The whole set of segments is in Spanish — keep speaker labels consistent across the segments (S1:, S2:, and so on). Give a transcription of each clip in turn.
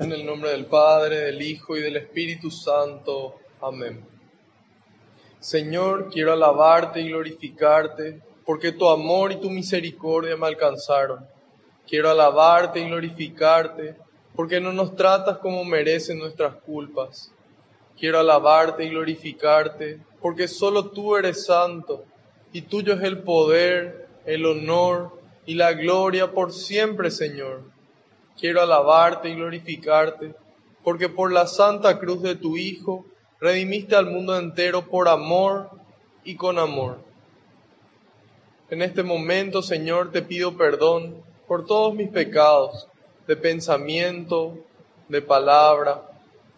S1: En el nombre del Padre, del Hijo y del Espíritu Santo. Amén. Señor, quiero alabarte y glorificarte, porque tu amor y tu misericordia me alcanzaron. Quiero alabarte y glorificarte, porque no nos tratas como merecen nuestras culpas. Quiero alabarte y glorificarte, porque solo tú eres santo, y tuyo es el poder, el honor y la gloria por siempre, Señor quiero alabarte y glorificarte, porque por la santa cruz de tu Hijo redimiste al mundo entero por amor y con amor. En este momento, Señor, te pido perdón por todos mis pecados, de pensamiento, de palabra,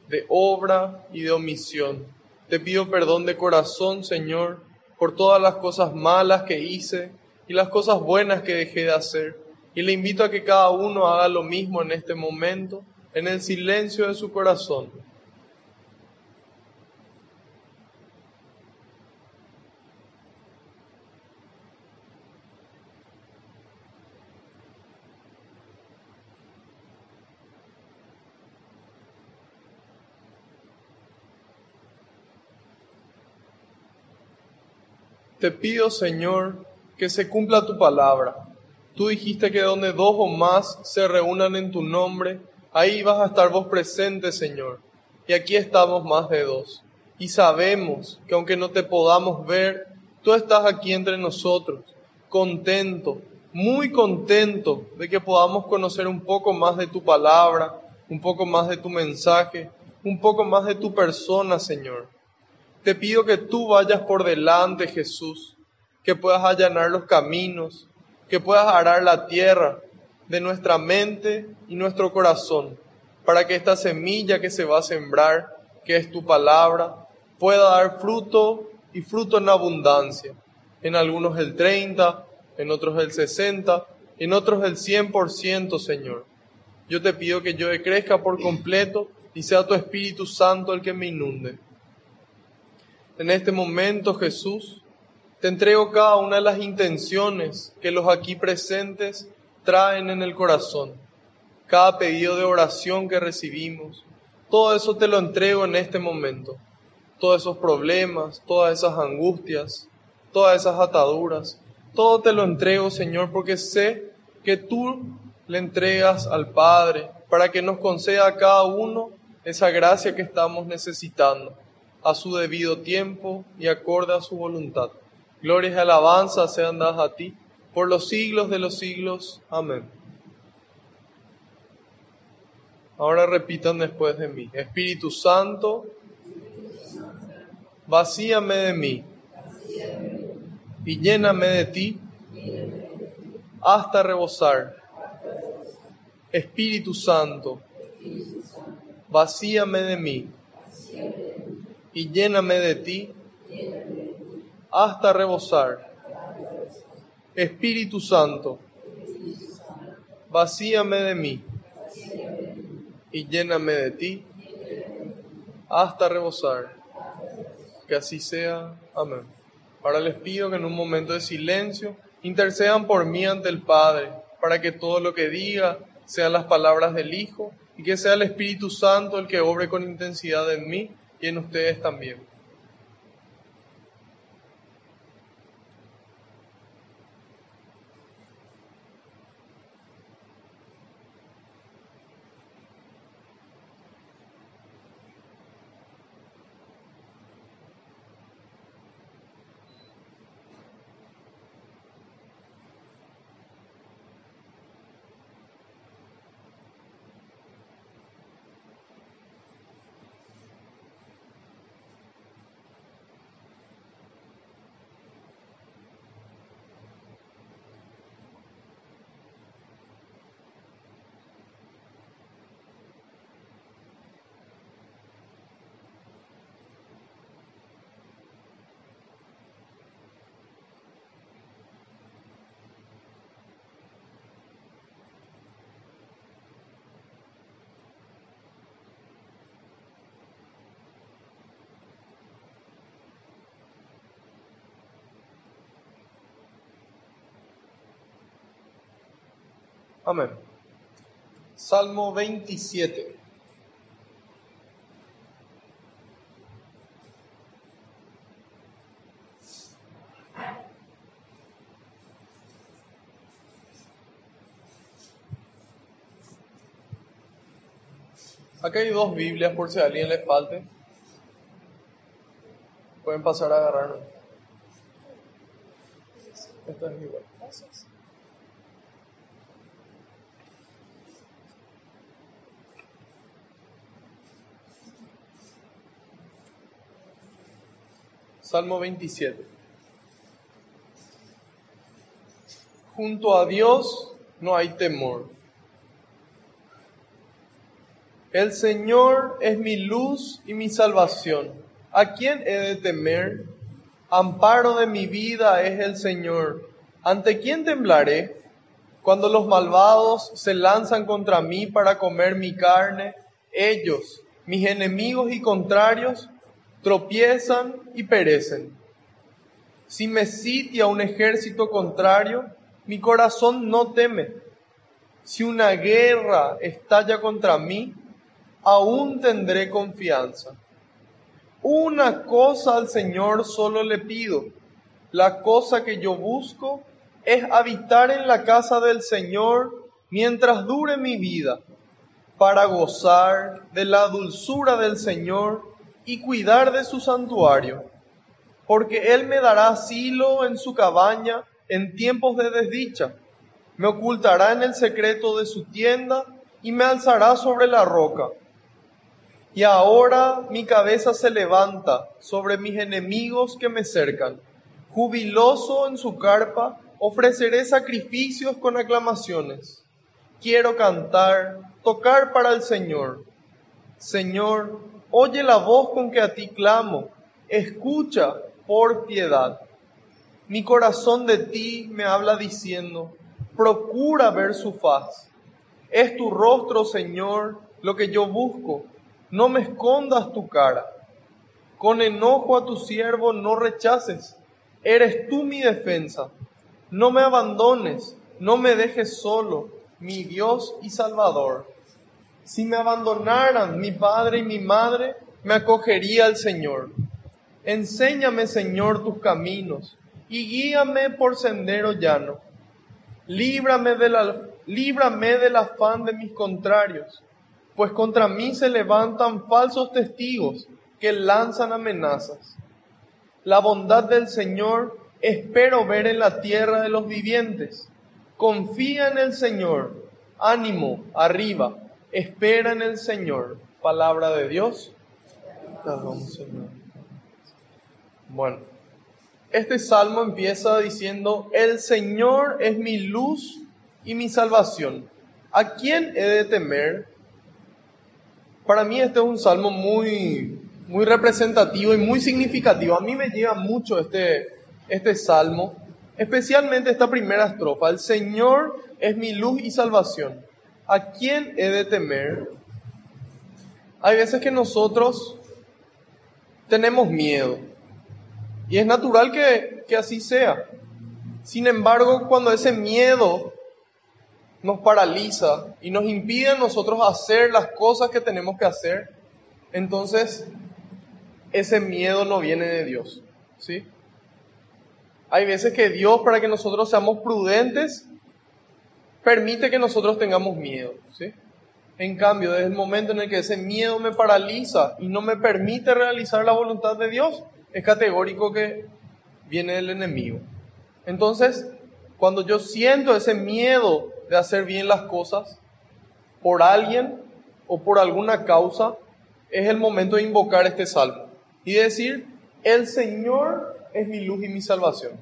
S1: de obra y de omisión. Te pido perdón de corazón, Señor, por todas las cosas malas que hice y las cosas buenas que dejé de hacer y le invito a que cada uno haga lo mismo en este momento, en el silencio de su corazón. Te pido, Señor, que se cumpla tu palabra Tú dijiste que donde dos o más se reúnan en tu nombre, ahí vas a estar vos presente, Señor. Y aquí estamos más de dos. Y sabemos que aunque no te podamos ver, tú estás aquí entre nosotros, contento, muy contento de que podamos conocer un poco más de tu palabra, un poco más de tu mensaje, un poco más de tu persona, Señor. Te pido que tú vayas por delante, Jesús, que puedas allanar los caminos, que puedas arar la tierra de nuestra mente y nuestro corazón, para que esta semilla que se va a sembrar, que es tu palabra, pueda dar fruto y fruto en abundancia. En algunos el 30, en otros el 60, en otros el 100%, Señor. Yo te pido que yo crezca por completo y sea tu Espíritu Santo el que me inunde. En este momento, Jesús, te entrego cada una de las intenciones que los aquí presentes traen en el corazón, cada pedido de oración que recibimos. Todo eso te lo entrego en este momento. Todos esos problemas, todas esas angustias, todas esas ataduras, todo te lo entrego, Señor, porque sé que tú le entregas al Padre para que nos conceda a cada uno esa gracia que estamos necesitando, a su debido tiempo y acorde a su voluntad. Gloria y alabanza sean dadas a ti por los siglos de los siglos. Amén. Ahora repitan después de mí. Espíritu Santo, vacíame de mí y lléname de ti hasta rebosar. Espíritu Santo, vacíame de mí y lléname de ti hasta rebosar. Espíritu Santo, vacíame de mí y lléname de ti hasta rebosar. Que así sea. Amén. Ahora les pido que en un momento de silencio intercedan por mí ante el Padre, para que todo lo que diga sean las palabras del Hijo y que sea el Espíritu Santo el que obre con intensidad en mí y en ustedes también. Amén. Salmo 27. Acá hay dos Biblias por si a alguien le falte. Pueden pasar a agarrar. Esta es igual. Gracias. Salmo 27. Junto a Dios no hay temor. El Señor es mi luz y mi salvación. ¿A quién he de temer? Amparo de mi vida es el Señor. ¿Ante quién temblaré? Cuando los malvados se lanzan contra mí para comer mi carne, ellos, mis enemigos y contrarios, tropiezan y perecen. Si me sitia un ejército contrario, mi corazón no teme. Si una guerra estalla contra mí, aún tendré confianza. Una cosa al Señor solo le pido. La cosa que yo busco es habitar en la casa del Señor mientras dure mi vida, para gozar de la dulzura del Señor y cuidar de su santuario, porque Él me dará asilo en su cabaña en tiempos de desdicha, me ocultará en el secreto de su tienda y me alzará sobre la roca. Y ahora mi cabeza se levanta sobre mis enemigos que me cercan. Jubiloso en su carpa, ofreceré sacrificios con aclamaciones. Quiero cantar, tocar para el Señor. Señor, Oye la voz con que a ti clamo, escucha por piedad. Mi corazón de ti me habla diciendo, procura ver su faz. Es tu rostro, Señor, lo que yo busco. No me escondas tu cara. Con enojo a tu siervo no rechaces. Eres tú mi defensa. No me abandones, no me dejes solo, mi Dios y Salvador. Si me abandonaran mi padre y mi madre, me acogería al Señor. Enséñame, Señor, tus caminos y guíame por sendero llano. Líbrame, de la, líbrame del afán de mis contrarios, pues contra mí se levantan falsos testigos que lanzan amenazas. La bondad del Señor espero ver en la tierra de los vivientes. Confía en el Señor. Ánimo, arriba Espera en el Señor. Palabra de Dios. Bueno, este salmo empieza diciendo, el Señor es mi luz y mi salvación. ¿A quién he de temer? Para mí este es un salmo muy, muy representativo y muy significativo. A mí me llega mucho este, este salmo, especialmente esta primera estrofa. El Señor es mi luz y salvación. ¿A quién he de temer? Hay veces que nosotros tenemos miedo y es natural que, que así sea. Sin embargo, cuando ese miedo nos paraliza y nos impide a nosotros hacer las cosas que tenemos que hacer, entonces ese miedo no viene de Dios, ¿sí? Hay veces que Dios, para que nosotros seamos prudentes, permite que nosotros tengamos miedo, ¿sí? En cambio, desde el momento en el que ese miedo me paraliza y no me permite realizar la voluntad de Dios, es categórico que viene del enemigo. Entonces, cuando yo siento ese miedo de hacer bien las cosas por alguien o por alguna causa, es el momento de invocar este salmo y decir, el Señor es mi luz y mi salvación.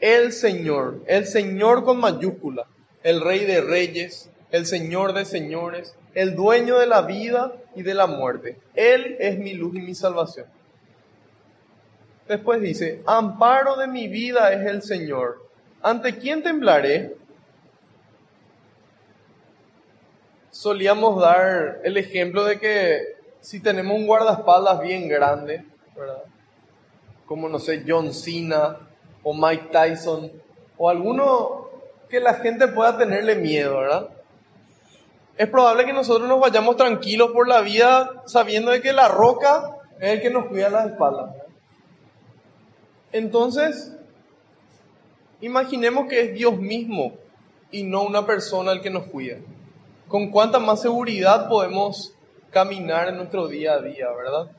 S1: El Señor, el Señor con mayúscula el Rey de Reyes, el Señor de Señores, el dueño de la vida y de la muerte. Él es mi luz y mi salvación. Después dice, amparo de mi vida es el Señor. ¿Ante quién temblaré? Solíamos dar el ejemplo de que si tenemos un guardaespaldas bien grande, ¿verdad? Como no sé, John Cena o Mike Tyson o alguno que la gente pueda tenerle miedo, ¿verdad? Es probable que nosotros nos vayamos tranquilos por la vida sabiendo de que la roca es el que nos cuida las espaldas. Entonces, imaginemos que es Dios mismo y no una persona el que nos cuida. ¿Con cuánta más seguridad podemos caminar en nuestro día a día, ¿verdad?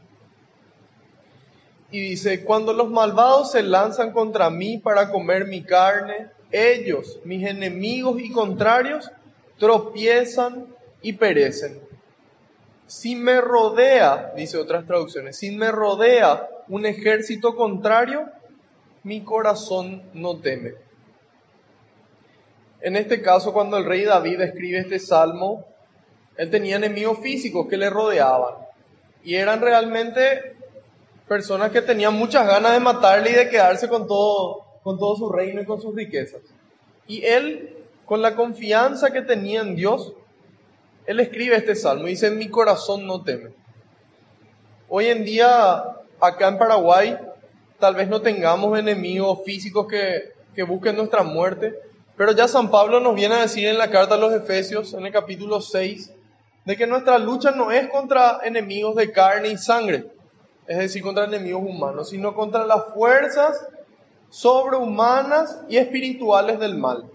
S1: Y dice, cuando los malvados se lanzan contra mí para comer mi carne, ellos, mis enemigos y contrarios, tropiezan y perecen. Si me rodea, dice otras traducciones, si me rodea un ejército contrario, mi corazón no teme. En este caso, cuando el rey David escribe este salmo, él tenía enemigos físicos que le rodeaban. Y eran realmente personas que tenían muchas ganas de matarle y de quedarse con todo, con todo su reino y con sus riquezas. Y él, con la confianza que tenía en Dios, él escribe este salmo y dice, mi corazón no teme. Hoy en día, acá en Paraguay, tal vez no tengamos enemigos físicos que, que busquen nuestra muerte, pero ya San Pablo nos viene a decir en la carta a los Efesios, en el capítulo 6, de que nuestra lucha no es contra enemigos de carne y sangre, es decir, contra enemigos humanos, sino contra las fuerzas sobrehumanas y espirituales del mal.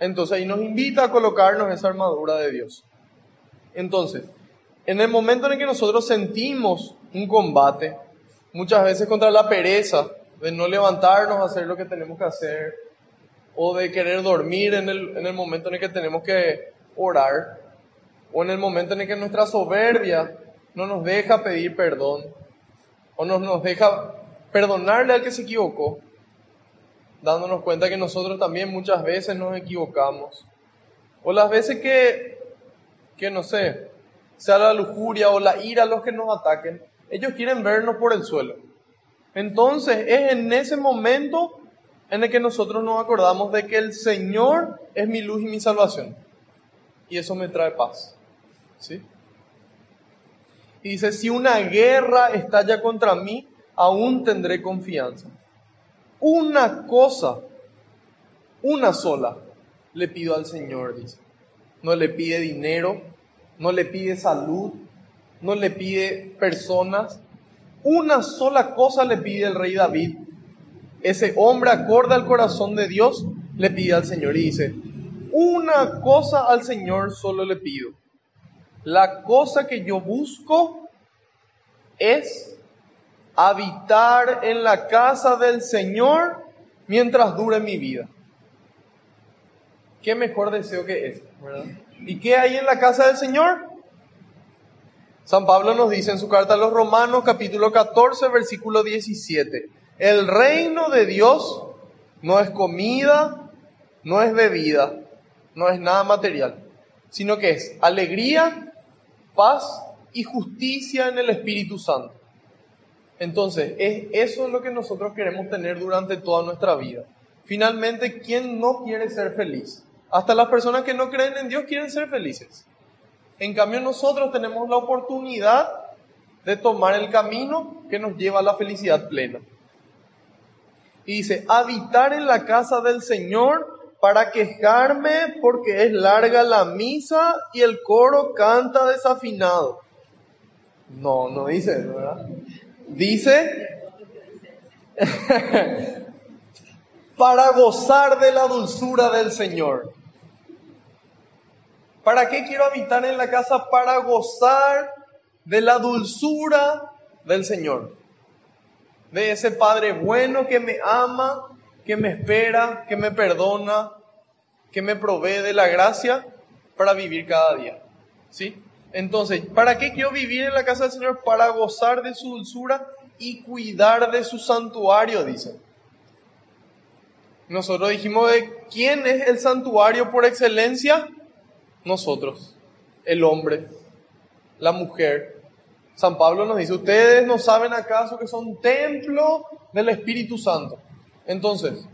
S1: Entonces ahí nos invita a colocarnos esa armadura de Dios. Entonces, en el momento en que nosotros sentimos un combate, muchas veces contra la pereza, de no levantarnos a hacer lo que tenemos que hacer, o de querer dormir en el, en el momento en el que tenemos que orar, o en el momento en que nuestra soberbia no nos deja pedir perdón, o no nos deja perdonarle al que se equivocó, dándonos cuenta que nosotros también muchas veces nos equivocamos, o las veces que, que no sé, sea la lujuria o la ira los que nos ataquen, ellos quieren vernos por el suelo. Entonces es en ese momento en el que nosotros nos acordamos de que el Señor es mi luz y mi salvación. Y eso me trae paz. ¿Sí? Y dice, si una guerra estalla contra mí, aún tendré confianza. Una cosa, una sola, le pido al Señor, dice. No le pide dinero, no le pide salud, no le pide personas. Una sola cosa le pide el rey David ese hombre acorde al corazón de Dios, le pide al Señor y dice, una cosa al Señor solo le pido. La cosa que yo busco es habitar en la casa del Señor mientras dure mi vida. ¿Qué mejor deseo que ese? ¿Y qué hay en la casa del Señor? San Pablo nos dice en su carta a los Romanos capítulo 14 versículo 17 el reino de Dios no es comida, no es bebida, no es nada material, sino que es alegría, paz y justicia en el Espíritu Santo. Entonces, es eso es lo que nosotros queremos tener durante toda nuestra vida. Finalmente, ¿quién no quiere ser feliz? Hasta las personas que no creen en Dios quieren ser felices. En cambio, nosotros tenemos la oportunidad de tomar el camino que nos lleva a la felicidad plena. Y dice, habitar en la casa del Señor para quejarme porque es larga la misa y el coro canta desafinado. No, no dice ¿verdad? Dice, para gozar de la dulzura del Señor. ¿Para qué quiero habitar en la casa? Para gozar de la dulzura del Señor de ese Padre bueno que me ama, que me espera, que me perdona, que me provee de la gracia para vivir cada día. ¿Sí? Entonces, ¿para qué quiero vivir en la casa del Señor? Para gozar de su dulzura y cuidar de su santuario, dice. Nosotros dijimos de quién es el santuario por excelencia. Nosotros, el hombre, la mujer, San Pablo nos dice, ustedes no saben acaso que son templo del Espíritu Santo. Entonces,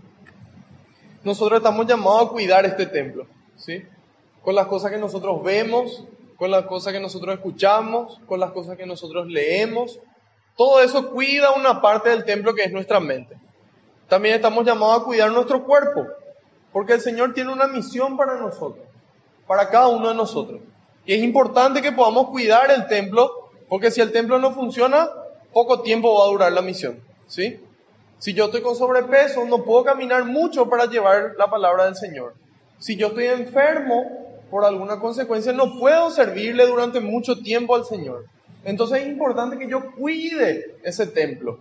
S1: nosotros estamos llamados a cuidar este templo, ¿sí? Con las cosas que nosotros vemos, con las cosas que nosotros escuchamos, con las cosas que nosotros leemos. Todo eso cuida una parte del templo que es nuestra mente. También estamos llamados a cuidar nuestro cuerpo, porque el Señor tiene una misión para nosotros, para cada uno de nosotros. Y es importante que podamos cuidar el templo porque si el templo no funciona, poco tiempo va a durar la misión. ¿Sí? Si yo estoy con sobrepeso, no puedo caminar mucho para llevar la palabra del Señor. Si yo estoy enfermo, por alguna consecuencia, no puedo servirle durante mucho tiempo al Señor. Entonces es importante que yo cuide ese templo.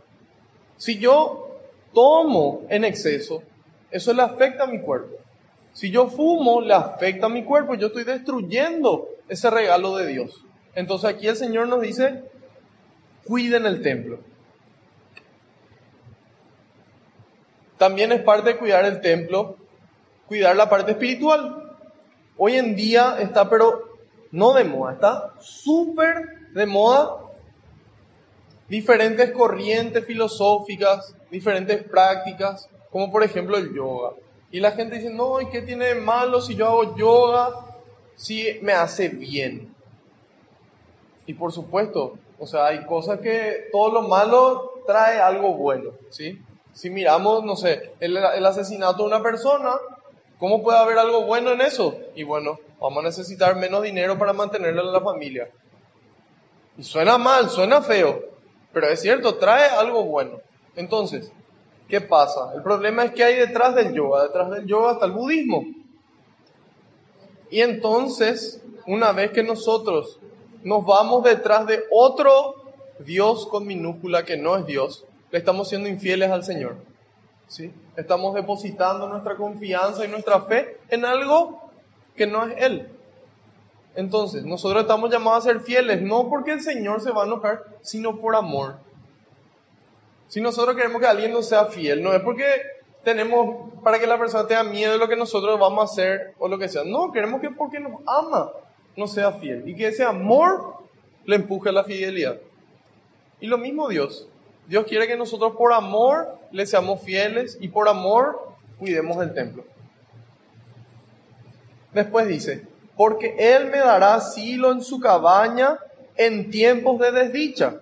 S1: Si yo tomo en exceso, eso le afecta a mi cuerpo. Si yo fumo, le afecta a mi cuerpo. Yo estoy destruyendo ese regalo de Dios. Entonces aquí el Señor nos dice, cuiden el templo. También es parte de cuidar el templo, cuidar la parte espiritual. Hoy en día está, pero no de moda, está súper de moda diferentes corrientes filosóficas, diferentes prácticas, como por ejemplo el yoga. Y la gente dice, no, ¿y qué tiene de malo si yo hago yoga? Si me hace bien. Y por supuesto, o sea, hay cosas que todo lo malo trae algo bueno, ¿sí? Si miramos, no sé, el, asesinato de una persona, ¿cómo puede haber algo bueno en eso? Y bueno, vamos a necesitar menos dinero para mantenerle a la familia. Y suena mal, suena feo, pero es cierto, trae algo bueno. Entonces, ¿qué pasa? El problema es que hay detrás del yoga, detrás del yoga está el budismo. Y entonces, una vez que nosotros nos vamos detrás de otro Dios con minúscula que no es Dios, le estamos siendo infieles al Señor. ¿sí? Estamos depositando nuestra confianza y nuestra fe en algo que no es Él. Entonces, nosotros estamos llamados a ser fieles, no porque el Señor se va a enojar, sino por amor. Si nosotros queremos que alguien nos sea fiel, no es porque tenemos para que la persona tenga miedo de lo que nosotros vamos a hacer o lo que sea. No, queremos que porque nos ama, nos sea fiel. Y que ese amor le empuje a la fidelidad. Y lo mismo Dios. Dios quiere que nosotros por amor le seamos fieles y por amor cuidemos del templo. Después dice, porque Él me dará asilo en su cabaña en tiempos de desdicha.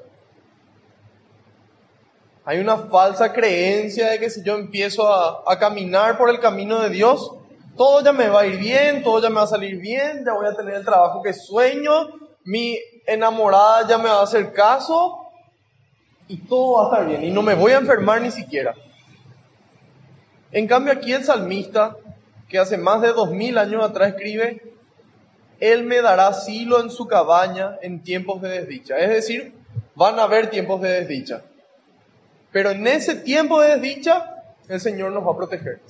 S1: Hay una falsa creencia de que si yo empiezo a, a, caminar por el camino de Dios, todo ya me va a ir bien, todo ya me va a salir bien, ya voy a tener el trabajo que sueño, mi enamorada ya me va a hacer caso, y todo va a estar bien y no me voy a enfermar ni siquiera. En cambio aquí el salmista, que hace más de dos mil años atrás escribe, Él me dará asilo en su cabaña en tiempos de desdicha. Es decir, van a haber tiempos de desdicha. Pero en ese tiempo de desdicha, el Señor nos va a proteger.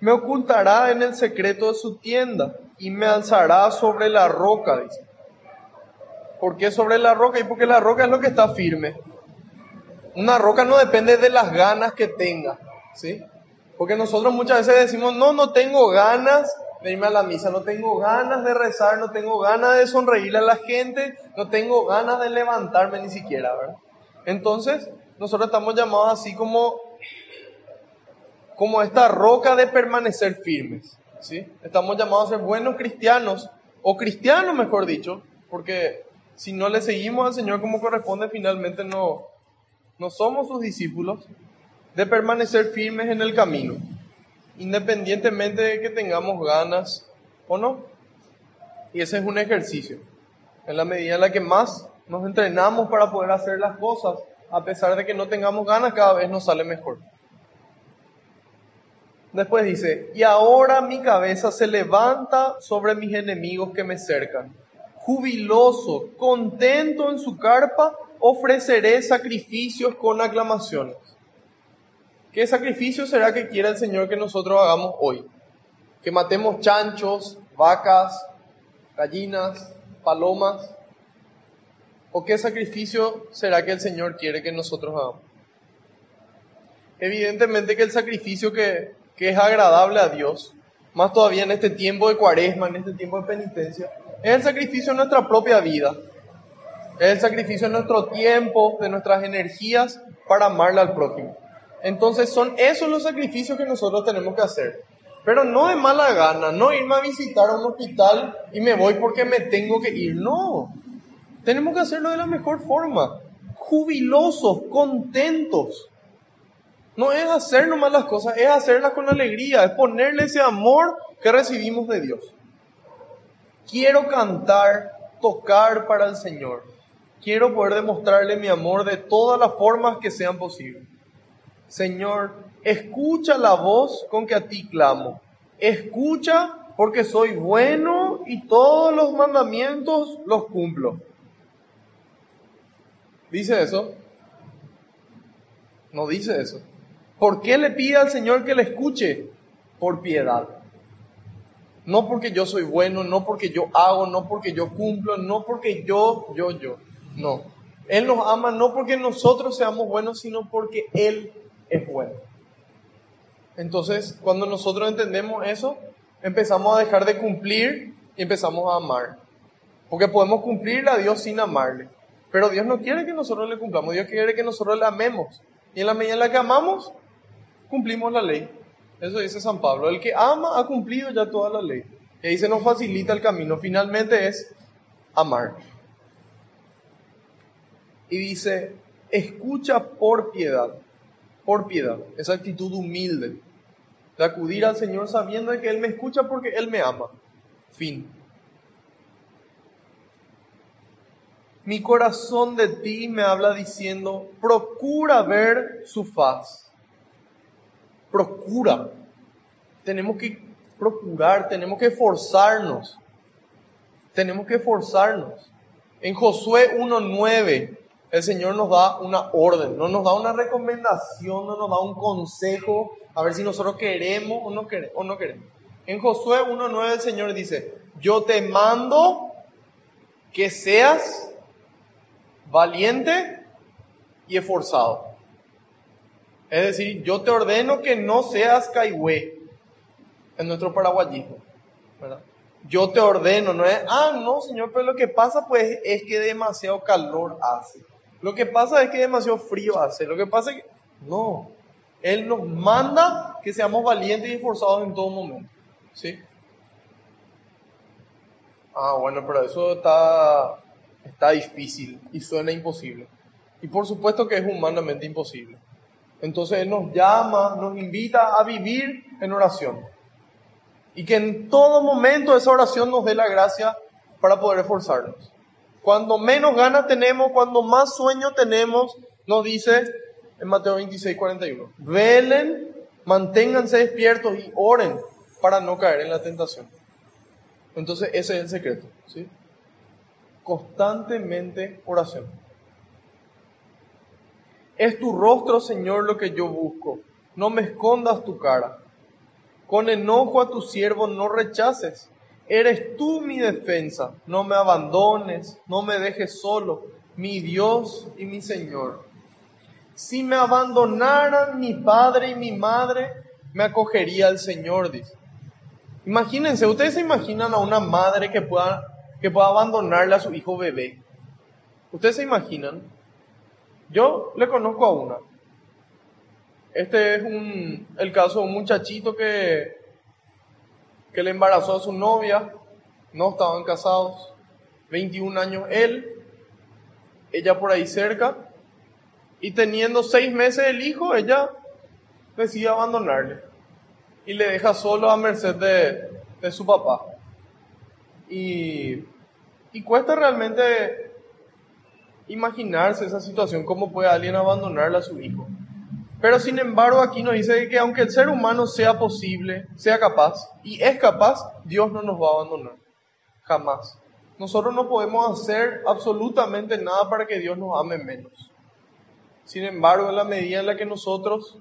S1: Me ocultará en el secreto de su tienda y me alzará sobre la roca, dice. ¿Por qué sobre la roca? Y porque la roca es lo que está firme. Una roca no depende de las ganas que tenga, ¿sí? Porque nosotros muchas veces decimos, no, no tengo ganas de irme a la misa, no tengo ganas de rezar, no tengo ganas de sonreírle a la gente, no tengo ganas de levantarme ni siquiera, ¿verdad? Entonces, nosotros estamos llamados así como, como esta roca de permanecer firmes, ¿sí? Estamos llamados a ser buenos cristianos, o cristianos mejor dicho, porque si no le seguimos al Señor como corresponde, finalmente no, no somos sus discípulos, de permanecer firmes en el camino, independientemente de que tengamos ganas o no. Y ese es un ejercicio. En la medida en la que más nos entrenamos para poder hacer las cosas, a pesar de que no tengamos ganas, cada vez nos sale mejor. Después dice, y ahora mi cabeza se levanta sobre mis enemigos que me cercan jubiloso, contento en su carpa, ofreceré sacrificios con aclamaciones. ¿Qué sacrificio será que quiera el Señor que nosotros hagamos hoy? Que matemos chanchos, vacas, gallinas, palomas. ¿O qué sacrificio será que el Señor quiere que nosotros hagamos? Evidentemente que el sacrificio que, que es agradable a Dios, más todavía en este tiempo de cuaresma, en este tiempo de penitencia, es el sacrificio de nuestra propia vida. Es el sacrificio de nuestro tiempo, de nuestras energías para amarle al prójimo. Entonces son esos los sacrificios que nosotros tenemos que hacer. Pero no de mala gana, no irme a visitar a un hospital y me voy porque me tengo que ir. No, tenemos que hacerlo de la mejor forma. Jubilosos, contentos. No es hacer nomás las cosas, es hacerlas con alegría, es ponerle ese amor que recibimos de Dios. Quiero cantar, tocar para el Señor. Quiero poder demostrarle mi amor de todas las formas que sean posibles. Señor, escucha la voz con que a ti clamo. escucha porque soy bueno y todos los mandamientos los cumplo. ¿Dice eso? No dice eso. ¿Por qué le pide al Señor que le escuche? Por piedad. No porque yo soy bueno, no porque yo hago, no porque yo cumplo, no porque yo, yo, yo. No. Él nos ama no porque nosotros seamos buenos, sino porque Él es bueno. Entonces, cuando nosotros entendemos eso, empezamos a dejar de cumplir y empezamos a amar. Porque podemos cumplir a Dios sin amarle. Pero Dios no quiere que nosotros le cumplamos, Dios quiere que nosotros le amemos. Y en la medida en la que amamos, cumplimos la ley. Eso dice San Pablo. El que ama ha cumplido ya toda la ley. Y ahí se nos facilita el camino. Finalmente es amar. Y dice, escucha por piedad. Por piedad. Esa actitud humilde. De acudir al Señor sabiendo que Él me escucha porque Él me ama. Fin. Mi corazón de ti me habla diciendo, procura ver su faz. Procura. Tenemos que procurar, tenemos que esforzarnos. Tenemos que esforzarnos. En Josué 1.9, el Señor nos da una orden, no nos da una recomendación, no nos da un consejo, a ver si nosotros queremos o no queremos. O no queremos. En Josué 1.9 el Señor dice, yo te mando que seas valiente y esforzado. Es decir, yo te ordeno que no seas caigüe en nuestro paraguayismo. Yo te ordeno, no es, ah, no, Señor, pero lo que pasa pues es que demasiado calor hace. Lo que pasa es que demasiado frío hace. Lo que pasa es que, no, Él nos manda que seamos valientes y esforzados en todo momento. ¿Sí? Ah, bueno, pero eso está está difícil y suena imposible. Y por supuesto que es humanamente imposible. Entonces nos llama, nos invita a vivir en oración. Y que en todo momento esa oración nos dé la gracia para poder esforzarnos. Cuando menos ganas tenemos, cuando más sueño tenemos, nos dice en Mateo 26, 41. Velen, manténganse despiertos y oren para no caer en la tentación. Entonces ese es el secreto. ¿sí? constantemente oración. Es tu rostro, Señor, lo que yo busco. No me escondas tu cara. Con enojo a tu siervo no rechaces. Eres tú mi defensa. No me abandones, no me dejes solo, mi Dios y mi Señor. Si me abandonaran mi padre y mi madre, me acogería el Señor, dice. Imagínense, ustedes se imaginan a una madre que pueda que pueda abandonarle a su hijo bebé. ¿Ustedes se imaginan? Yo le conozco a una. Este es un, el caso de un muchachito que, que le embarazó a su novia, no estaban casados, 21 años él, ella por ahí cerca, y teniendo seis meses el hijo, ella decide abandonarle y le deja solo a merced de, de su papá. Y, cuesta realmente imaginarse esa situación, cómo puede alguien abandonarle a su hijo. Pero sin embargo aquí nos dice que aunque el ser humano sea posible, sea capaz, y es capaz, Dios no nos va a abandonar. Jamás. Nosotros no podemos hacer absolutamente nada para que Dios nos ame menos. Sin embargo, en la medida en la que nosotros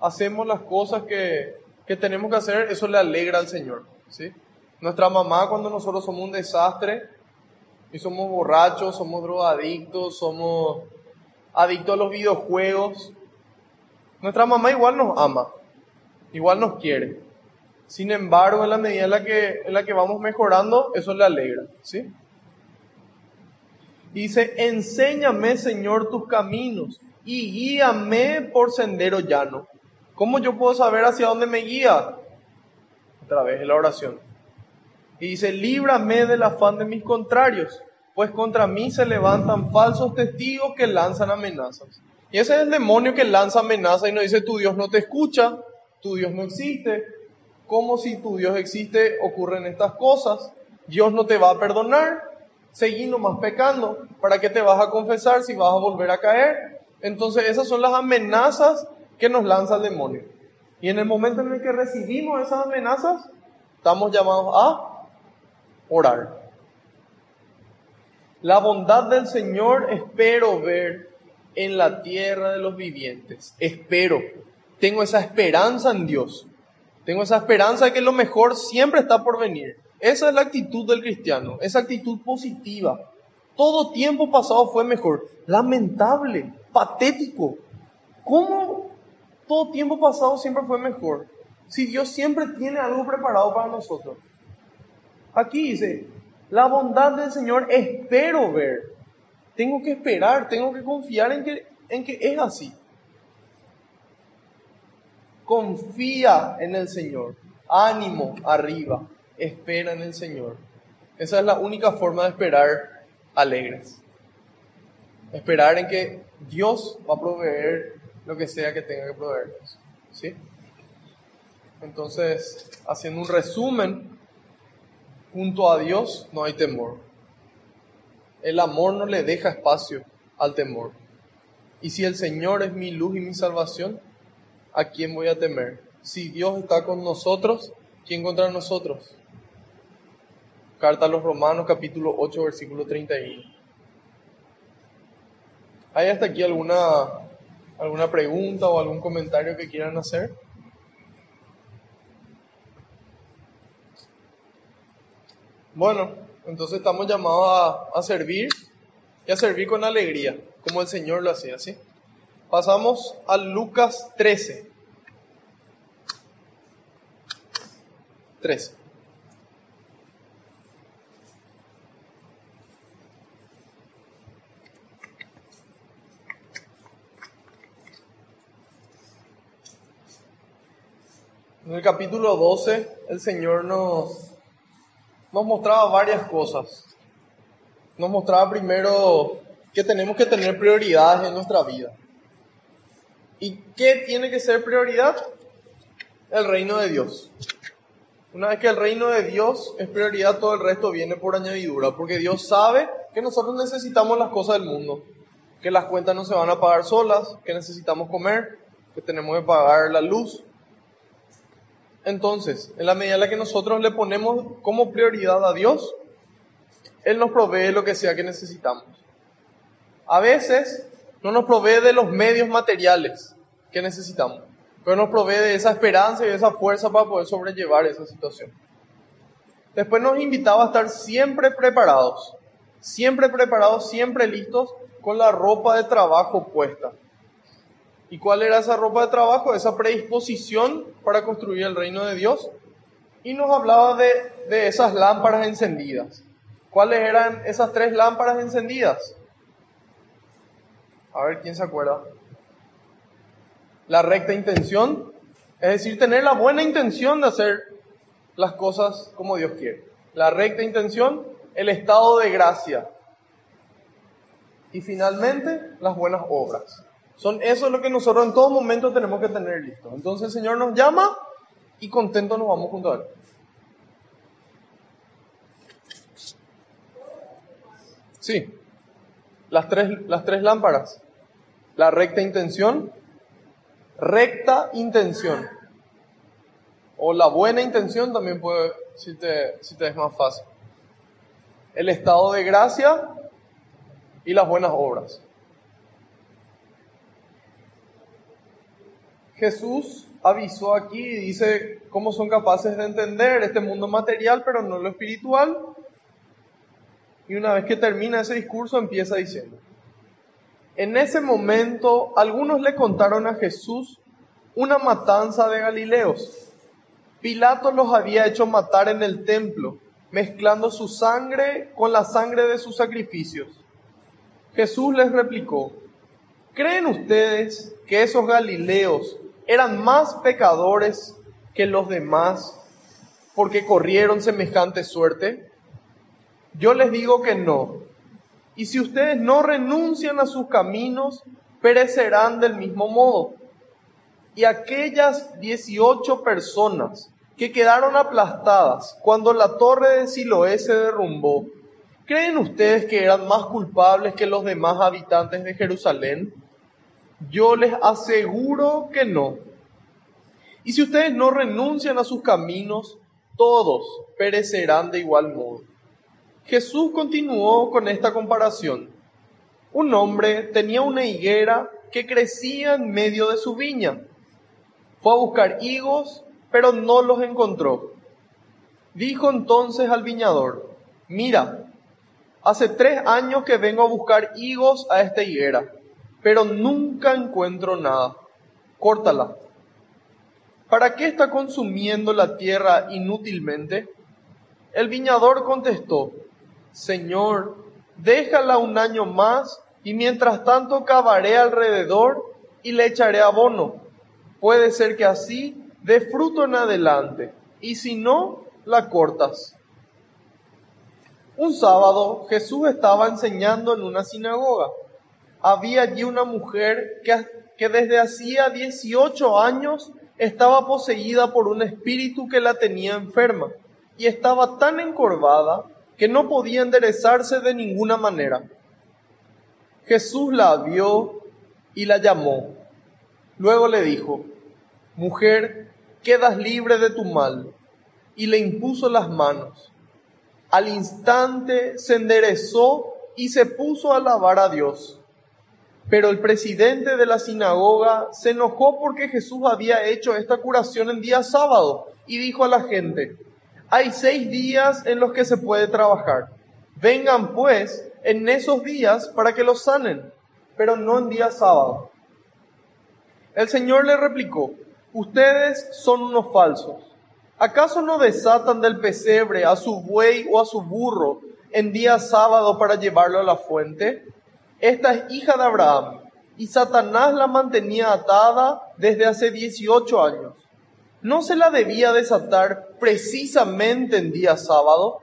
S1: hacemos las cosas que, que tenemos que hacer, eso le alegra al Señor. ¿sí? Nuestra mamá cuando nosotros somos un desastre y somos borrachos, somos drogadictos, somos adictos a los videojuegos, nuestra mamá igual nos ama, igual nos quiere. Sin embargo, en la medida en la que, en la que vamos mejorando, eso le alegra, ¿sí? Dice, enséñame, Señor, tus caminos y guíame por sendero llano. ¿Cómo yo puedo saber hacia dónde me guía? Otra vez en la oración. Y dice, líbrame del afán de mis contrarios, pues contra mí se levantan falsos testigos que lanzan amenazas. Y ese es el demonio que lanza amenazas y nos dice, tu Dios no te escucha, tu Dios no existe. Como si tu Dios existe, ocurren estas cosas. Dios no te va a perdonar, seguí nomás pecando. ¿Para qué te vas a confesar si vas a volver a caer? Entonces esas son las amenazas que nos lanza el demonio. Y en el momento en el que recibimos esas amenazas, estamos llamados a orar. La bondad del Señor espero ver en la tierra de los vivientes. Espero. Tengo esa esperanza en Dios. Tengo esa esperanza de que lo mejor siempre está por venir. Esa es la actitud del cristiano, esa actitud positiva. Todo tiempo pasado fue mejor. Lamentable, patético. ¿Cómo todo tiempo pasado siempre fue mejor? Si Dios siempre tiene algo preparado para nosotros. Aquí dice, la bondad del Señor espero ver. Tengo que esperar, tengo que confiar en que, en que es así. Confía en el Señor. Ánimo arriba. Espera en el Señor. Esa es la única forma de esperar alegres. Esperar en que Dios va a proveer lo que sea que tenga que proveernos. ¿Sí? Entonces, haciendo un resumen, junto a Dios no hay temor. El amor no le deja espacio al temor. Y si el Señor es mi luz y mi salvación, ¿a quién voy a temer? Si Dios está con nosotros, ¿quién contra nosotros? Carta a los Romanos capítulo 8 versículo 31. ¿Hay hasta aquí alguna, alguna pregunta o algún comentario que quieran hacer? Bueno, entonces estamos llamados a, servir y a servir con alegría, como el Señor lo hacía, ¿sí? Pasamos a Lucas 13. 13. En el capítulo 12, el Señor nos, nos mostraba varias cosas. Nos mostraba primero que tenemos que tener prioridades en nuestra vida. ¿Y qué tiene que ser prioridad? El reino de Dios. Una vez que el reino de Dios es prioridad, todo el resto viene por añadidura, porque Dios sabe que nosotros necesitamos las cosas del mundo, que las cuentas no se van a pagar solas, que necesitamos comer, que tenemos que pagar la luz, entonces, en la medida en la que nosotros le ponemos como prioridad a Dios, Él nos provee lo que sea que necesitamos. A veces no nos provee de los medios materiales que necesitamos, pero nos provee de esa esperanza y de esa fuerza para poder sobrellevar esa situación. Después nos invitaba a estar siempre preparados, siempre preparados, siempre listos con la ropa de trabajo puesta. ¿Y cuál era esa ropa de trabajo? Esa predisposición para construir el reino de Dios. Y nos hablaba de, de esas lámparas encendidas. ¿Cuáles eran esas tres lámparas encendidas? A ver, ¿quién se acuerda? La recta intención, es decir, tener la buena intención de hacer las cosas como Dios quiere. La recta intención, el estado de gracia. Y finalmente, las buenas obras. Son eso lo que nosotros en todo momento tenemos que tener listo. Entonces el Señor nos llama y contentos nos vamos junto a Él. Sí, las tres, las tres lámparas. La recta intención, recta intención. O la buena intención también puede, si te, si te es más fácil. El estado de gracia y las buenas obras. Jesús avisó aquí y dice cómo son capaces de entender este mundo material, pero no lo espiritual. Y una vez que termina ese discurso empieza diciendo, en ese momento algunos le contaron a Jesús una matanza de Galileos. Pilato los había hecho matar en el templo, mezclando su sangre con la sangre de sus sacrificios. Jesús les replicó, ¿creen ustedes que esos Galileos eran más pecadores que los demás porque corrieron semejante suerte? Yo les digo que no. Y si ustedes no renuncian a sus caminos, perecerán del mismo modo. Y aquellas 18 personas que quedaron aplastadas cuando la torre de Siloé se derrumbó, ¿creen ustedes que eran más culpables que los demás habitantes de Jerusalén? Yo les aseguro que no. Y si ustedes no renuncian a sus caminos, todos perecerán de igual modo. Jesús continuó con esta comparación. Un hombre tenía una higuera que crecía en medio de su viña. Fue a buscar higos, pero no los encontró. Dijo entonces al viñador, mira, hace tres años que vengo a buscar higos a esta higuera, pero nunca encuentro nada. Córtala. ¿Para qué está consumiendo la tierra inútilmente? El viñador contestó, Señor, déjala un año más y mientras tanto cavaré alrededor y le echaré abono. Puede ser que así dé fruto en adelante y si no, la cortas. Un sábado Jesús estaba enseñando en una sinagoga. Había allí una mujer que, desde hacía 18 años estaba poseída por un espíritu que la tenía enferma y estaba tan encorvada que no podía enderezarse de ninguna manera. Jesús la vio y la llamó. Luego le dijo, Mujer, quedas libre de tu mal. Y le impuso las manos. Al instante se enderezó y se puso a alabar a Dios. Pero el presidente de la sinagoga se enojó porque Jesús había hecho esta curación en día sábado y dijo a la gente, hay seis días en los que se puede trabajar. Vengan pues en esos días para que los sanen, pero no en día sábado. El Señor le replicó, ustedes son unos falsos. ¿Acaso no desatan del pesebre a su buey o a su burro en día sábado para llevarlo a la fuente? Esta es hija de Abraham y Satanás la mantenía atada desde hace 18 años. ¿No se la debía desatar precisamente en día sábado?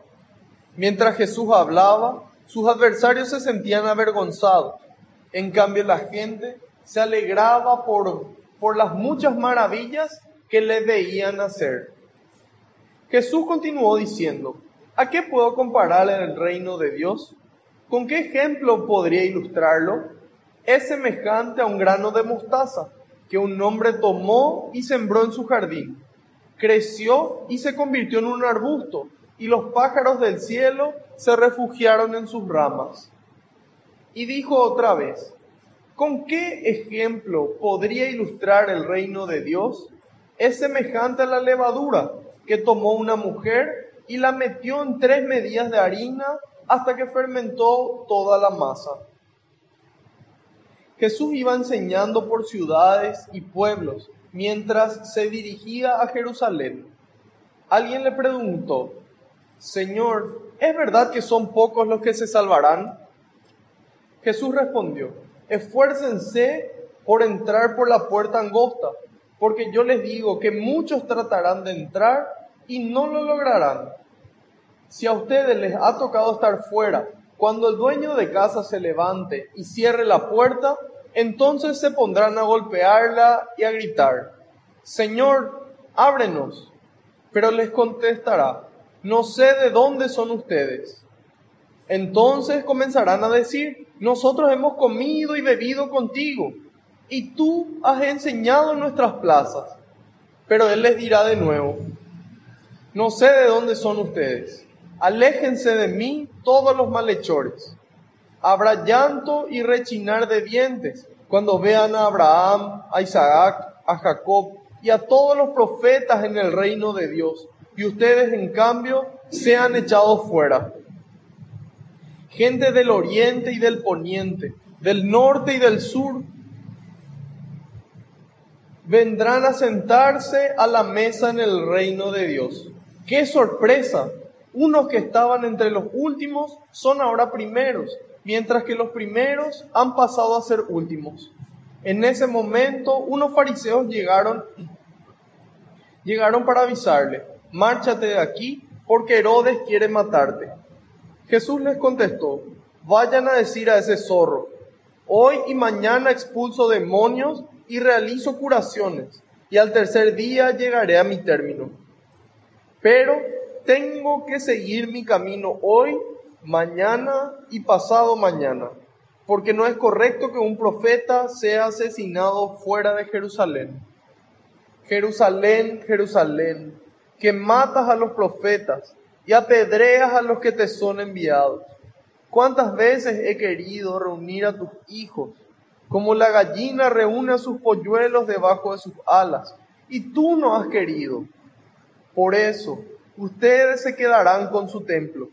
S1: Mientras Jesús hablaba, sus adversarios se sentían avergonzados. En cambio, la gente se alegraba por, por las muchas maravillas que le veían hacer. Jesús continuó diciendo, ¿a qué puedo comparar el reino de Dios? ¿Con qué ejemplo podría ilustrarlo? Es semejante a un grano de mostaza que un hombre tomó y sembró en su jardín. Creció y se convirtió en un arbusto, y los pájaros del cielo se refugiaron en sus ramas. Y dijo otra vez, ¿con qué ejemplo podría ilustrar el reino de Dios? Es semejante a la levadura que tomó una mujer y la metió en tres medidas de harina hasta que fermentó toda la masa. Jesús iba enseñando por ciudades y pueblos mientras se dirigía a Jerusalén. Alguien le preguntó, Señor, ¿es verdad que son pocos los que se salvarán? Jesús respondió, esfuércense por entrar por la puerta angosta, porque yo les digo que muchos tratarán de entrar y no lo lograrán. Si a ustedes les ha tocado estar fuera, cuando el dueño de casa se levante y cierre la puerta, entonces se pondrán a golpearla y a gritar, Señor, ábrenos. Pero les contestará, no sé de dónde son ustedes. Entonces comenzarán a decir, nosotros hemos comido y bebido contigo, y tú has enseñado en nuestras plazas. Pero él les dirá de nuevo, no sé de dónde son ustedes Aléjense de mí todos los malhechores. Habrá llanto y rechinar de dientes cuando vean a Abraham, a Isaac, a Jacob y a todos los profetas en el reino de Dios. Y ustedes, en cambio, sean echados fuera. Gente del oriente y del poniente, del norte y del sur, vendrán a sentarse a la mesa en el reino de Dios. ¡Qué sorpresa! Unos que estaban entre los últimos son ahora primeros, mientras que los primeros han pasado a ser últimos. En ese momento, unos fariseos llegaron, llegaron para avisarle, márchate de aquí, porque Herodes quiere matarte. Jesús les contestó, vayan a decir a ese zorro, hoy y mañana expulso demonios y realizo curaciones, y al tercer día llegaré a mi término. Pero tengo que seguir mi camino hoy, mañana y pasado mañana, porque no es correcto que un profeta sea asesinado fuera de Jerusalén. Jerusalén, Jerusalén, que matas a los profetas y apedreas a los que te son enviados. ¿Cuántas veces he querido reunir a tus hijos, como la gallina reúne a sus polluelos debajo de sus alas, y tú no has querido? Por eso, ustedes se quedarán con su templo,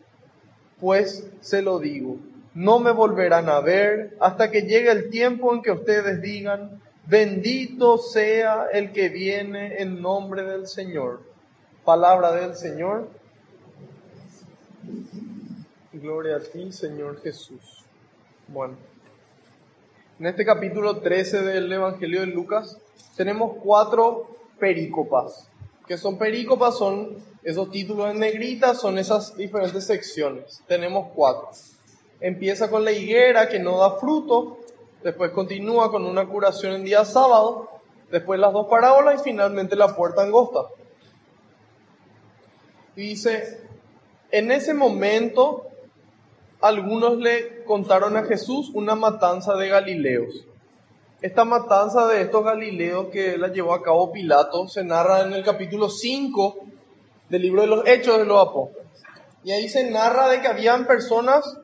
S1: pues se lo digo, no me volverán a ver hasta que llegue el tiempo en que ustedes digan, bendito sea el que viene en nombre del Señor. Palabra del Señor. Gloria a ti, Señor Jesús. Bueno, en este capítulo 13 del Evangelio de Lucas tenemos cuatro perícopas. Que son perícopas? Son esos títulos en negrita, son esas diferentes secciones. Tenemos cuatro. Empieza con la higuera que no da fruto, después continúa con una curación en día sábado, después las dos parábolas y finalmente la puerta angosta. Dice, en ese momento algunos le contaron a Jesús una matanza de Galileos. Esta matanza de estos Galileos que la llevó a cabo Pilato se narra en el capítulo 5 del libro de los Hechos de los Apóstoles. Y ahí se narra de que habían personas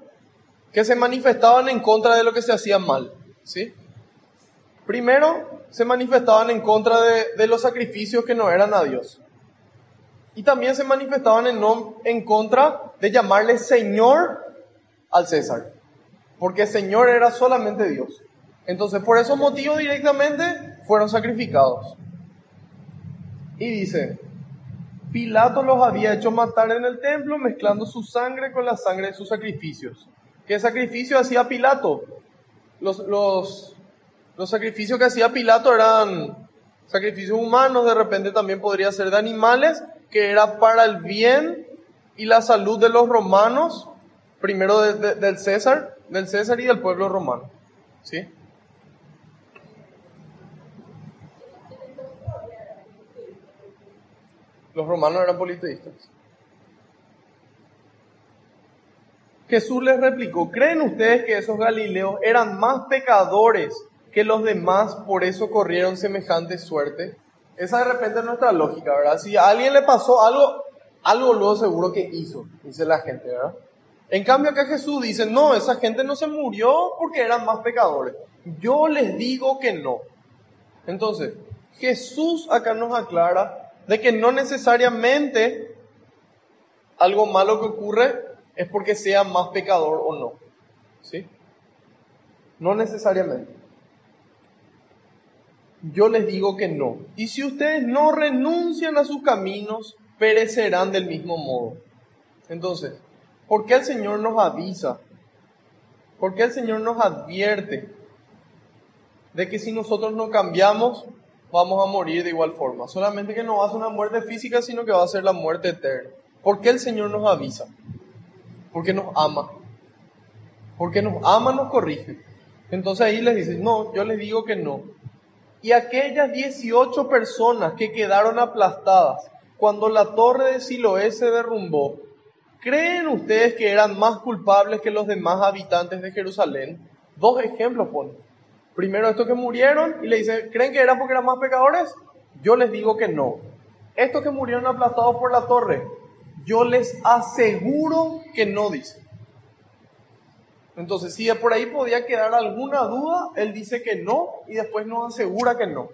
S1: que se manifestaban en contra de lo que se hacía mal. ¿sí? Primero, se manifestaban en contra de, los sacrificios que no eran a Dios. Y también se manifestaban en, en contra de llamarle Señor al César. Porque Señor era solamente Dios. Entonces, por esos motivos directamente fueron sacrificados. Y dice, Pilato los había hecho matar en el templo mezclando su sangre con la sangre de sus sacrificios. ¿Qué sacrificio hacía Pilato? Los, los, los sacrificios que hacía Pilato eran sacrificios humanos, de repente también podría ser de animales, que era para el bien y la salud de los romanos, primero del César, del César y del pueblo romano. ¿Sí? Los romanos eran politeístas. Jesús les replicó, ¿creen ustedes que esos galileos eran más pecadores que los demás, por eso corrieron semejante suerte? Esa de repente es nuestra lógica, ¿verdad? Si a alguien le pasó algo, algo luego seguro que hizo, dice la gente, ¿verdad? En cambio acá Jesús dice, no, esa gente no se murió porque eran más pecadores. Yo les digo que no. Entonces, Jesús acá nos aclara de que no necesariamente algo malo que ocurre es porque sea más pecador o no. ¿Sí? No necesariamente. Yo les digo que no. Y si ustedes no renuncian a sus caminos, perecerán del mismo modo. Entonces, ¿por qué el Señor nos avisa? ¿Por qué el Señor nos advierte de que si nosotros no cambiamos, vamos a morir de igual forma? Solamente que no va a ser una muerte física, sino que va a ser la muerte eterna. ¿Por qué el Señor nos avisa? porque nos ama. Porque nos ama, nos corrige. Entonces ahí les dice, no, yo les digo que no. Y aquellas 18 personas que quedaron aplastadas cuando la torre de Siloé se derrumbó, ¿creen ustedes que eran más culpables que los demás habitantes de Jerusalén? Dos ejemplos ponen. Primero estos que murieron y le dice, ¿creen que eran porque eran más pecadores? Yo les digo que no. Estos que murieron aplastados por la torre, yo les aseguro que no dice. Entonces, si por ahí podía quedar alguna duda, él dice que no y después nos asegura que no.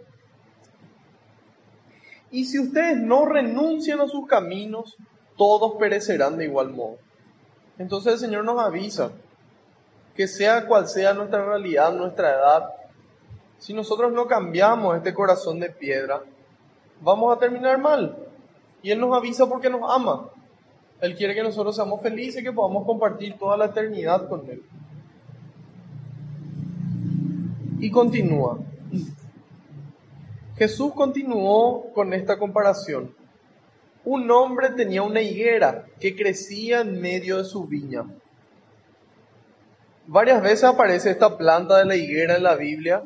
S1: Y si ustedes no renuncian a sus caminos, todos perecerán de igual modo. Entonces el Señor nos avisa que sea cual sea nuestra realidad, nuestra edad, si nosotros no cambiamos este corazón de piedra, vamos a terminar mal. Y Él nos avisa porque nos ama. Él quiere que nosotros seamos felices y que podamos compartir toda la eternidad con Él. Y continúa. Jesús continuó con esta comparación. Un hombre tenía una higuera que crecía en medio de su viña. Varias veces aparece esta planta de la higuera en la Biblia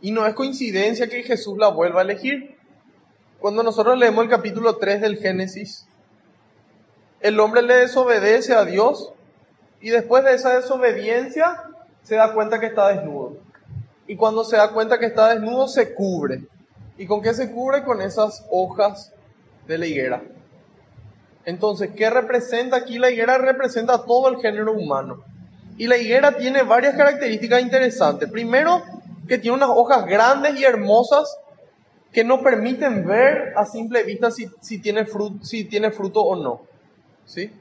S1: y no es coincidencia que Jesús la vuelva a elegir. Cuando nosotros leemos el capítulo 3 del Génesis, el hombre le desobedece a Dios y después de esa desobediencia se da cuenta que está desnudo. Y cuando se da cuenta que está desnudo se cubre. ¿Y con qué se cubre? Con esas hojas de la higuera. Entonces, ¿qué representa aquí? La higuera representa todo el género humano. Y la higuera tiene varias características interesantes. Primero, que tiene unas hojas grandes y hermosas que no permiten ver a simple vista si, tiene, fruto, tiene fruto o no. ¿Sí?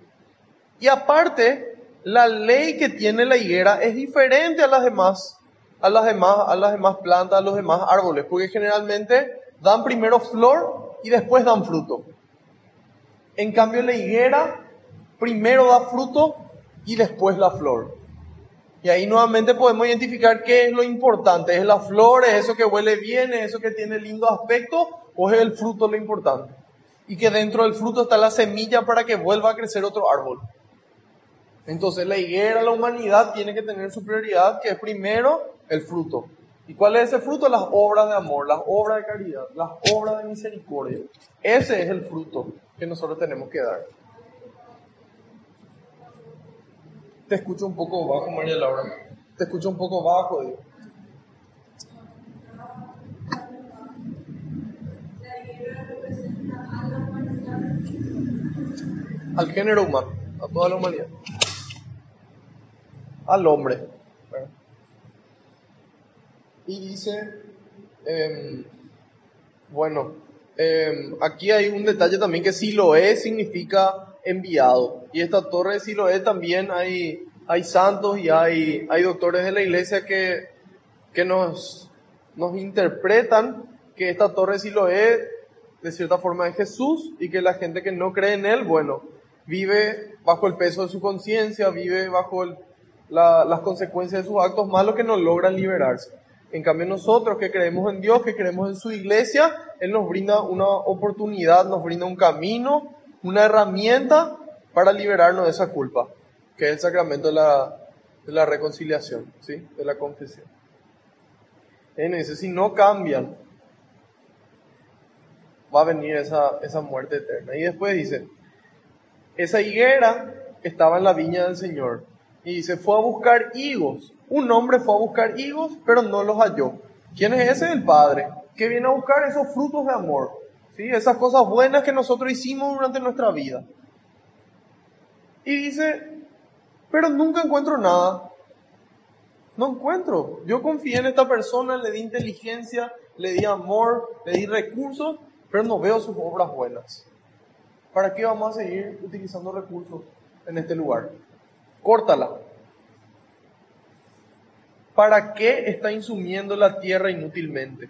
S1: Y aparte, la ley que tiene la higuera es diferente a las demás, a las demás, a las demás plantas, a los demás árboles, porque generalmente dan primero flor y después dan fruto. En cambio, la higuera primero da fruto y después la flor. Y ahí nuevamente podemos identificar qué es lo importante. ¿Es la flor? ¿Es eso que huele bien? ¿Es eso que tiene lindo aspecto? ¿O es el fruto lo importante? Y que dentro del fruto está la semilla para que vuelva a crecer otro árbol. Entonces la higuera, la humanidad tiene que tener su prioridad, que es primero el fruto. ¿Y cuál es ese fruto? Las obras de amor, las obras de caridad, las obras de misericordia. Ese es el fruto que nosotros tenemos que dar. Te escucho un poco bajo, María Laura. Te escucho un poco bajo, digo. Al género humano, a toda la humanidad. Al hombre. Y dice, em, bueno, em, aquí hay un detalle también que si lo es significa enviado. Y esta torre de Siloé también hay, hay santos y hay, hay doctores de la iglesia que, que nos, nos interpretan que esta torre de Siloé de cierta forma es Jesús y que la gente que no cree en Él, bueno, vive bajo el peso de su conciencia, vive bajo las consecuencias de sus actos malos que no logran liberarse. En cambio nosotros que creemos en Dios, que creemos en su iglesia, Él nos brinda una oportunidad, nos brinda un camino, una herramienta para liberarnos de esa culpa, que es el sacramento de la, reconciliación, ¿sí? de la confesión. En ese, si no cambian, va a venir esa, esa muerte eterna. Y después dice, esa higuera estaba en la viña del Señor. Y dice, fue a buscar higos. Un hombre fue a buscar higos, pero no los halló. ¿Quién es ese? El Padre, que viene a buscar esos frutos de amor. ¿sí? Esas cosas buenas que nosotros hicimos durante nuestra vida. Y dice, pero nunca encuentro nada. No encuentro. Yo confié en esta persona, le di inteligencia, le di amor, le di recursos, pero no veo sus obras buenas. ¿Para qué vamos a seguir utilizando recursos en este lugar? Córtala. ¿Para qué está insumiendo la tierra inútilmente?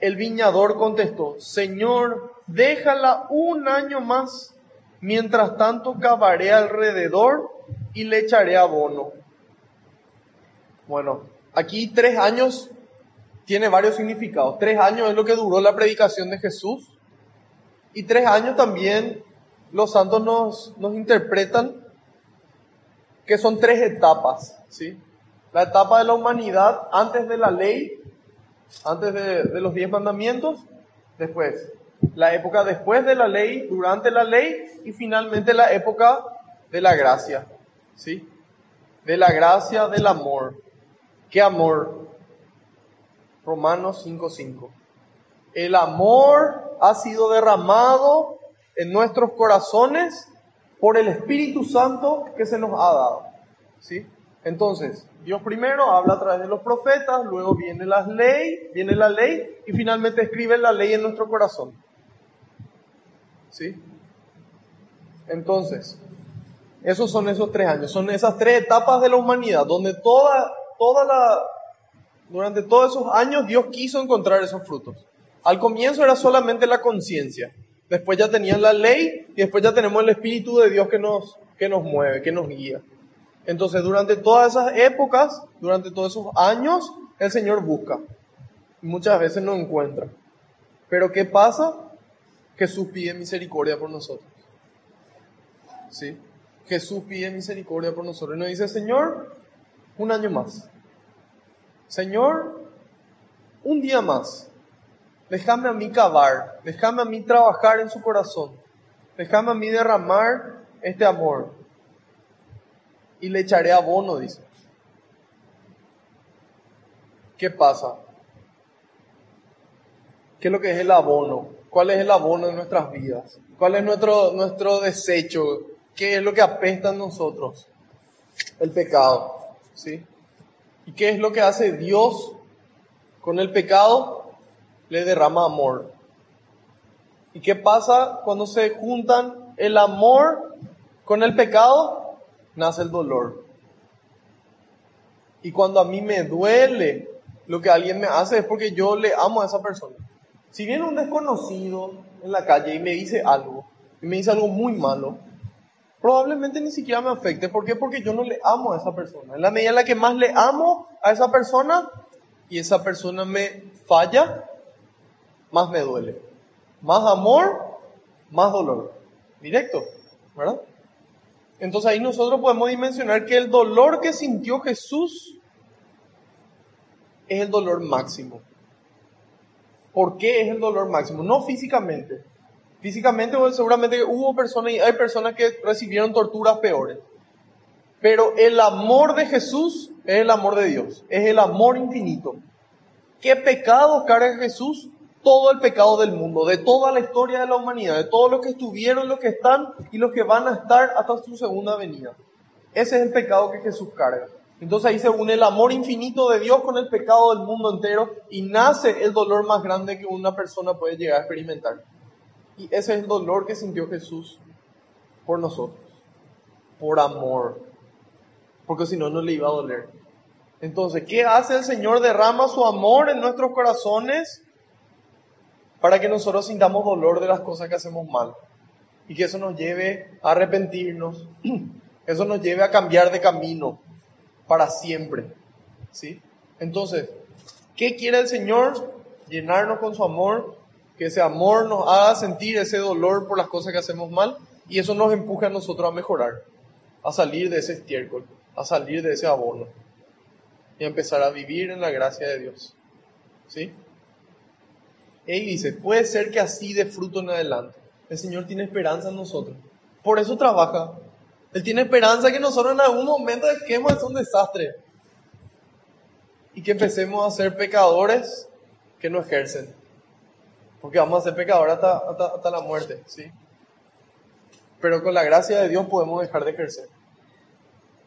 S1: El viñador contestó, Señor, déjala un año más, mientras tanto cavaré alrededor y le echaré abono. Bueno, aquí tres años tiene varios significados. Tres años es lo que duró la predicación de Jesús. Y tres años también los santos nos, nos interpretan que son tres etapas. ¿sí? La etapa de la humanidad antes de la ley antes de, los diez mandamientos, después, la época después de la ley, durante la ley y finalmente la época de la gracia, ¿sí? De la gracia del amor. ¿Qué amor? Romanos 5.5. El amor ha sido derramado en nuestros corazones por el Espíritu Santo que se nos ha dado. ¿Sí? Entonces, Dios primero habla a través de los profetas, luego viene la ley, viene la ley y finalmente escribe la ley en nuestro corazón. ¿Sí? Entonces, esos son esos tres años, son esas tres etapas de la humanidad, donde toda, toda la, durante todos esos años Dios quiso encontrar esos frutos. Al comienzo era solamente la conciencia, después ya tenían la ley y después ya tenemos el Espíritu de Dios que nos, que nos mueve, que nos guía. Entonces, durante todas esas épocas, durante todos esos años, el Señor busca. Muchas veces no encuentra. Pero ¿qué pasa? Jesús pide misericordia por nosotros. ¿Sí? Jesús pide misericordia por nosotros. Y nos dice, Señor, un año más. Señor, un día más. Déjame a mí cavar. Déjame a mí trabajar en su corazón. Déjame a mí derramar este amor y le echaré abono, dice. ¿Qué pasa? ¿Qué es lo que es el abono? ¿Cuál es el abono de nuestras vidas? ¿Cuál es nuestro, nuestro desecho? ¿Qué es lo que apesta en nosotros? El pecado. ¿Sí? ¿Y qué es lo que hace Dios con el pecado? Le derrama amor. ¿Y qué pasa cuando se juntan el amor con el pecado? Nace el dolor. Y cuando a mí me duele lo que alguien me hace es porque yo le amo a esa persona. Si viene un desconocido en la calle y me dice algo, y me dice algo muy malo, probablemente ni siquiera me afecte. ¿Por qué? Porque yo no le amo a esa persona. En la medida en la que más le amo a esa persona y esa persona me falla, más me duele. Más amor, más dolor. Directo, ¿verdad? Entonces ahí nosotros podemos dimensionar que el dolor que sintió Jesús es el dolor máximo. ¿Por qué es el dolor máximo? No físicamente. Físicamente seguramente hubo personas y hay personas que recibieron torturas peores. Pero el amor de Jesús es el amor de Dios, es el amor infinito. ¿Qué pecado carga Jesús? Todo el pecado del mundo, de toda la historia de la humanidad, de todos los que estuvieron, los que están y los que van a estar hasta su segunda venida. Ese es el pecado que Jesús carga. Entonces ahí se une el amor infinito de Dios con el pecado del mundo entero y nace el dolor más grande que una persona puede llegar a experimentar. Y ese es el dolor que sintió Jesús por nosotros, por amor, porque si no, no le iba a doler. Entonces, ¿qué hace el Señor? Derrama su amor en nuestros corazones para que nosotros sintamos dolor de las cosas que hacemos mal y que eso nos lleve a arrepentirnos, eso nos lleve a cambiar de camino, para siempre. ¿Sí? Entonces, ¿qué quiere el Señor? Llenarnos con su amor, que ese amor nos haga sentir ese dolor por las cosas que hacemos mal y eso nos empuje a nosotros a mejorar, a salir de ese estiércol, a salir de ese abono y a empezar a vivir en la gracia de Dios. ¿Sí? Y dice, puede ser que así dé fruto en adelante. El Señor tiene esperanza en nosotros. Por eso trabaja, él tiene esperanza que nosotros en algún momento dejemos de un desastre. Y que empecemos a ser pecadores que no ejercen. Porque vamos a ser pecadores hasta, hasta, la muerte, ¿sí? Pero con la gracia de Dios podemos dejar de ejercer.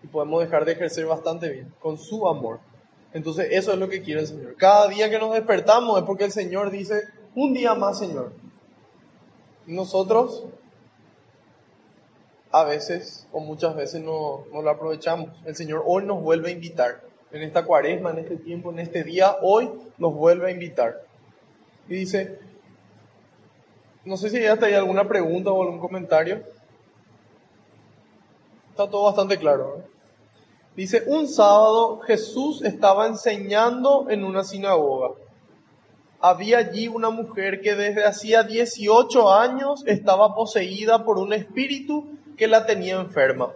S1: Y podemos dejar de ejercer bastante bien, con su amor. Entonces eso es lo que quiere el Señor. Cada día que nos despertamos es porque el Señor dice, un día más, Señor. Y nosotros a veces o muchas veces no, no lo aprovechamos. El Señor hoy nos vuelve a invitar. En esta cuaresma, en este tiempo, en este día, hoy nos vuelve a invitar. Y dice, no sé si ya está ahí alguna pregunta o algún comentario. Está todo bastante claro. Dice, un sábado Jesús estaba enseñando en una sinagoga. Había allí una mujer que desde hacía 18 años estaba poseída por un espíritu que la tenía enferma.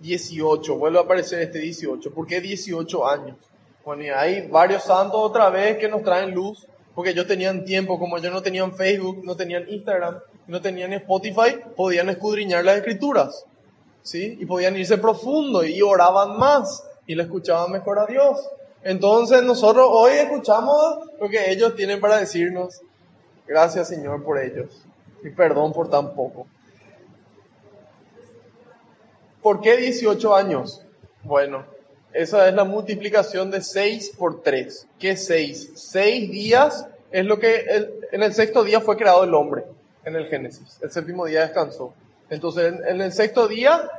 S1: 18, vuelve a aparecer este 18. ¿Por qué 18 años? Bueno, y hay varios santos otra vez que nos traen luz, porque ellos tenían tiempo, como ellos no tenían Facebook, no tenían Instagram, no tenían Spotify, podían escudriñar las escrituras, ¿sí? Y podían irse profundo y oraban más y le escuchaban mejor a Dios. Entonces nosotros hoy escuchamos lo que ellos tienen para decirnos. Gracias Señor por ellos y perdón por tan poco. ¿Por qué 18 años? Bueno, esa es la multiplicación de 6 por 3. ¿Qué es 6? 6 días es lo que en el sexto día fue creado el hombre, en el Génesis. El séptimo día descansó. Entonces, en, el sexto día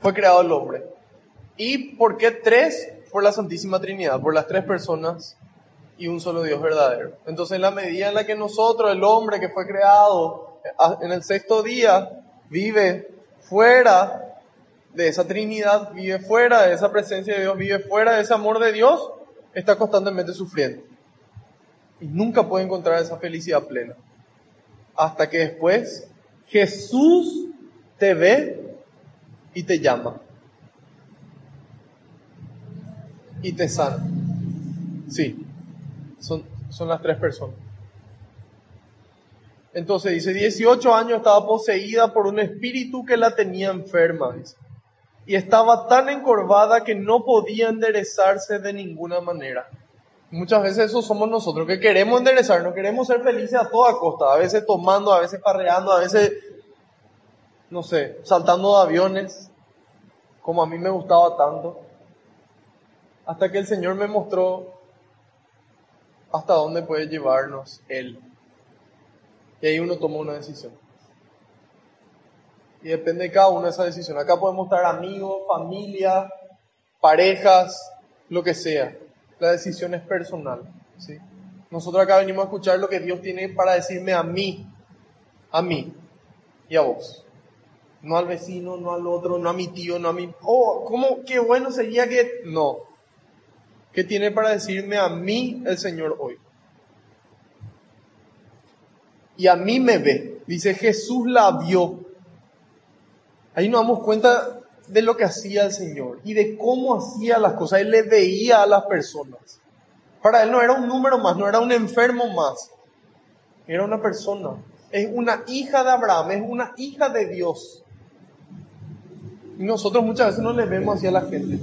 S1: fue creado el hombre. ¿Y por qué 3? Por la Santísima Trinidad, por las tres personas y un solo Dios verdadero. Entonces, en la medida en la que nosotros, el hombre que fue creado en el sexto día, vive fuera de esa Trinidad, vive fuera de esa presencia de Dios, vive fuera de ese amor de Dios, está constantemente sufriendo. Y nunca puede encontrar esa felicidad plena. Hasta que después Jesús te ve y te llama. Y te sana. Sí, son, son las tres personas. Entonces dice, 18 años estaba poseída por un espíritu que la tenía enferma, Y estaba tan encorvada que no podía enderezarse de ninguna manera. Muchas veces eso somos nosotros, que queremos enderezarnos, queremos ser felices a toda costa, a veces tomando, a veces parreando, a veces, no sé, saltando de aviones, como a mí me gustaba tanto, hasta que el Señor me mostró hasta dónde puede llevarnos Él. Y ahí uno toma una decisión. Y depende de cada uno de esa decisión. Acá podemos estar amigos, familia, parejas, lo que sea. La decisión es personal. ¿sí? Nosotros acá venimos a escuchar lo que Dios tiene para decirme a mí, a mí y a vos. No al vecino, no al otro, no a mi tío, no a mi... Oh, ¿cómo? Qué bueno sería que... No. ¿Qué tiene para decirme a mí el Señor hoy? Y a mí me ve. Dice, Jesús la vio. Ahí nos damos cuenta de lo que hacía el Señor y de cómo hacía las cosas. Él le veía a las personas. Para él no era un número más, no era un enfermo más. Era una persona. Es una hija de Abraham, es una hija de Dios. Y nosotros muchas veces no le vemos así a la gente.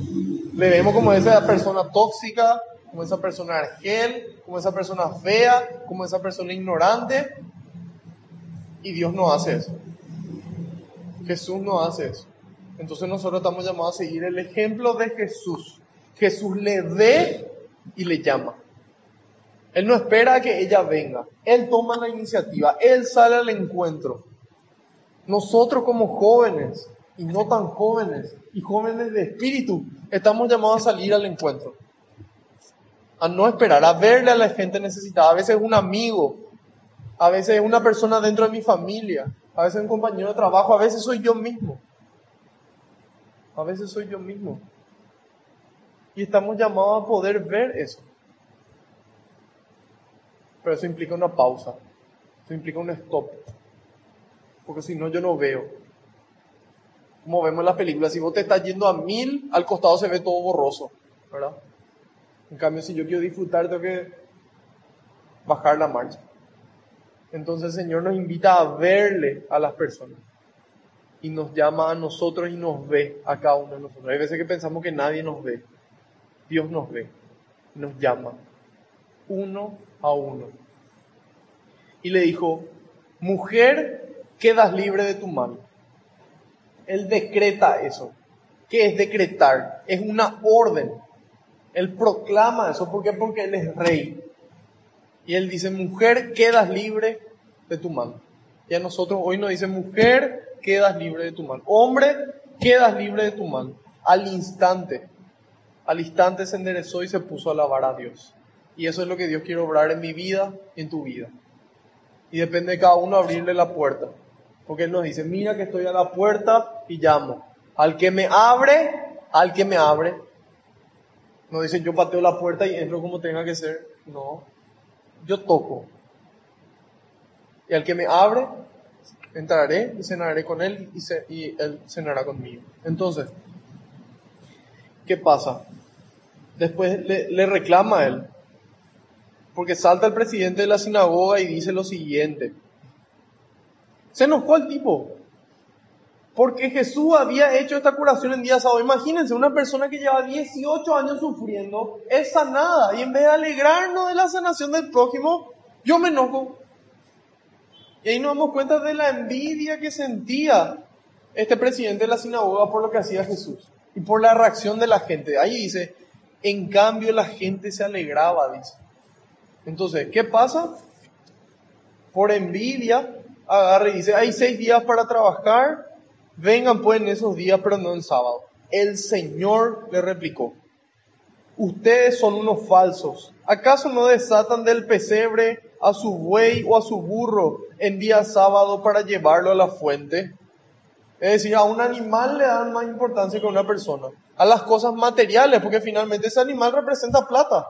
S1: Le vemos como esa persona tóxica, como esa persona argel, como esa persona fea, como esa persona ignorante. Y Dios no hace eso. Jesús no hace eso. Entonces nosotros estamos llamados a seguir el ejemplo de Jesús. Jesús le ve y le llama. Él no espera que ella venga. Él toma la iniciativa. Él sale al encuentro. Nosotros como jóvenes y no tan jóvenes y jóvenes de espíritu estamos llamados a salir al encuentro. A no esperar, a verle a la gente necesitada. A veces un amigo, a veces una persona dentro de mi familia, a veces un compañero de trabajo, a veces soy yo mismo. A veces soy yo mismo. Y estamos llamados a poder ver eso. Pero eso implica una pausa. Eso implica un stop. Porque si no, yo no veo. Como vemos en las películas, si vos te estás yendo a mil, al costado se ve todo borroso. ¿Verdad? En cambio, si yo quiero disfrutar, tengo que bajar la marcha. Entonces el Señor nos invita a verle a las personas y nos llama a nosotros y nos ve a cada uno de nosotros. Hay veces que pensamos que nadie nos ve. Dios nos ve, nos llama uno a uno. Y le dijo, mujer, quedas libre de tu mano. Él decreta eso. ¿Qué es decretar? Es una orden. Él proclama eso. ¿Por qué? Porque Él es rey. Y Él dice, mujer, quedas libre de tu mano. Y a nosotros hoy nos dice, mujer, quedas libre de tu mal. Hombre, quedas libre de tu mal. Al instante, al instante se enderezó y se puso a alabar a Dios. Y eso es lo que Dios quiere obrar en mi vida en tu vida. Y depende de cada uno abrirle la puerta. Porque Él nos dice, mira que estoy a la puerta y llamo. Al que me abre, al que me abre. No dice yo pateo la puerta y entro como tenga que ser. No. Yo toco. Y al que me abre, entraré y cenaré con él y, él cenará conmigo. Entonces, ¿qué pasa? Después le, reclama a él, porque salta el presidente de la sinagoga y dice lo siguiente. Se enojó el tipo, porque Jesús había hecho esta curación en día sábado. Imagínense, una persona que lleva 18 años sufriendo es sanada y en vez de alegrarnos de la sanación del prójimo, yo me enojo y ahí nos damos cuenta de la envidia que sentía este presidente de la sinagoga por lo que hacía Jesús y por la reacción de la gente. Ahí dice, en cambio la gente se alegraba, dice. Entonces, ¿qué pasa? Por envidia, agarra y dice, hay seis días para trabajar, vengan pues en esos días, pero no en sábado. El Señor le replicó, ustedes son unos falsos. ¿Acaso no desatan del pesebre a su buey o a su burro en día sábado para llevarlo a la fuente? Es decir, a un animal le dan más importancia que a una persona. A las cosas materiales, porque finalmente ese animal representa plata,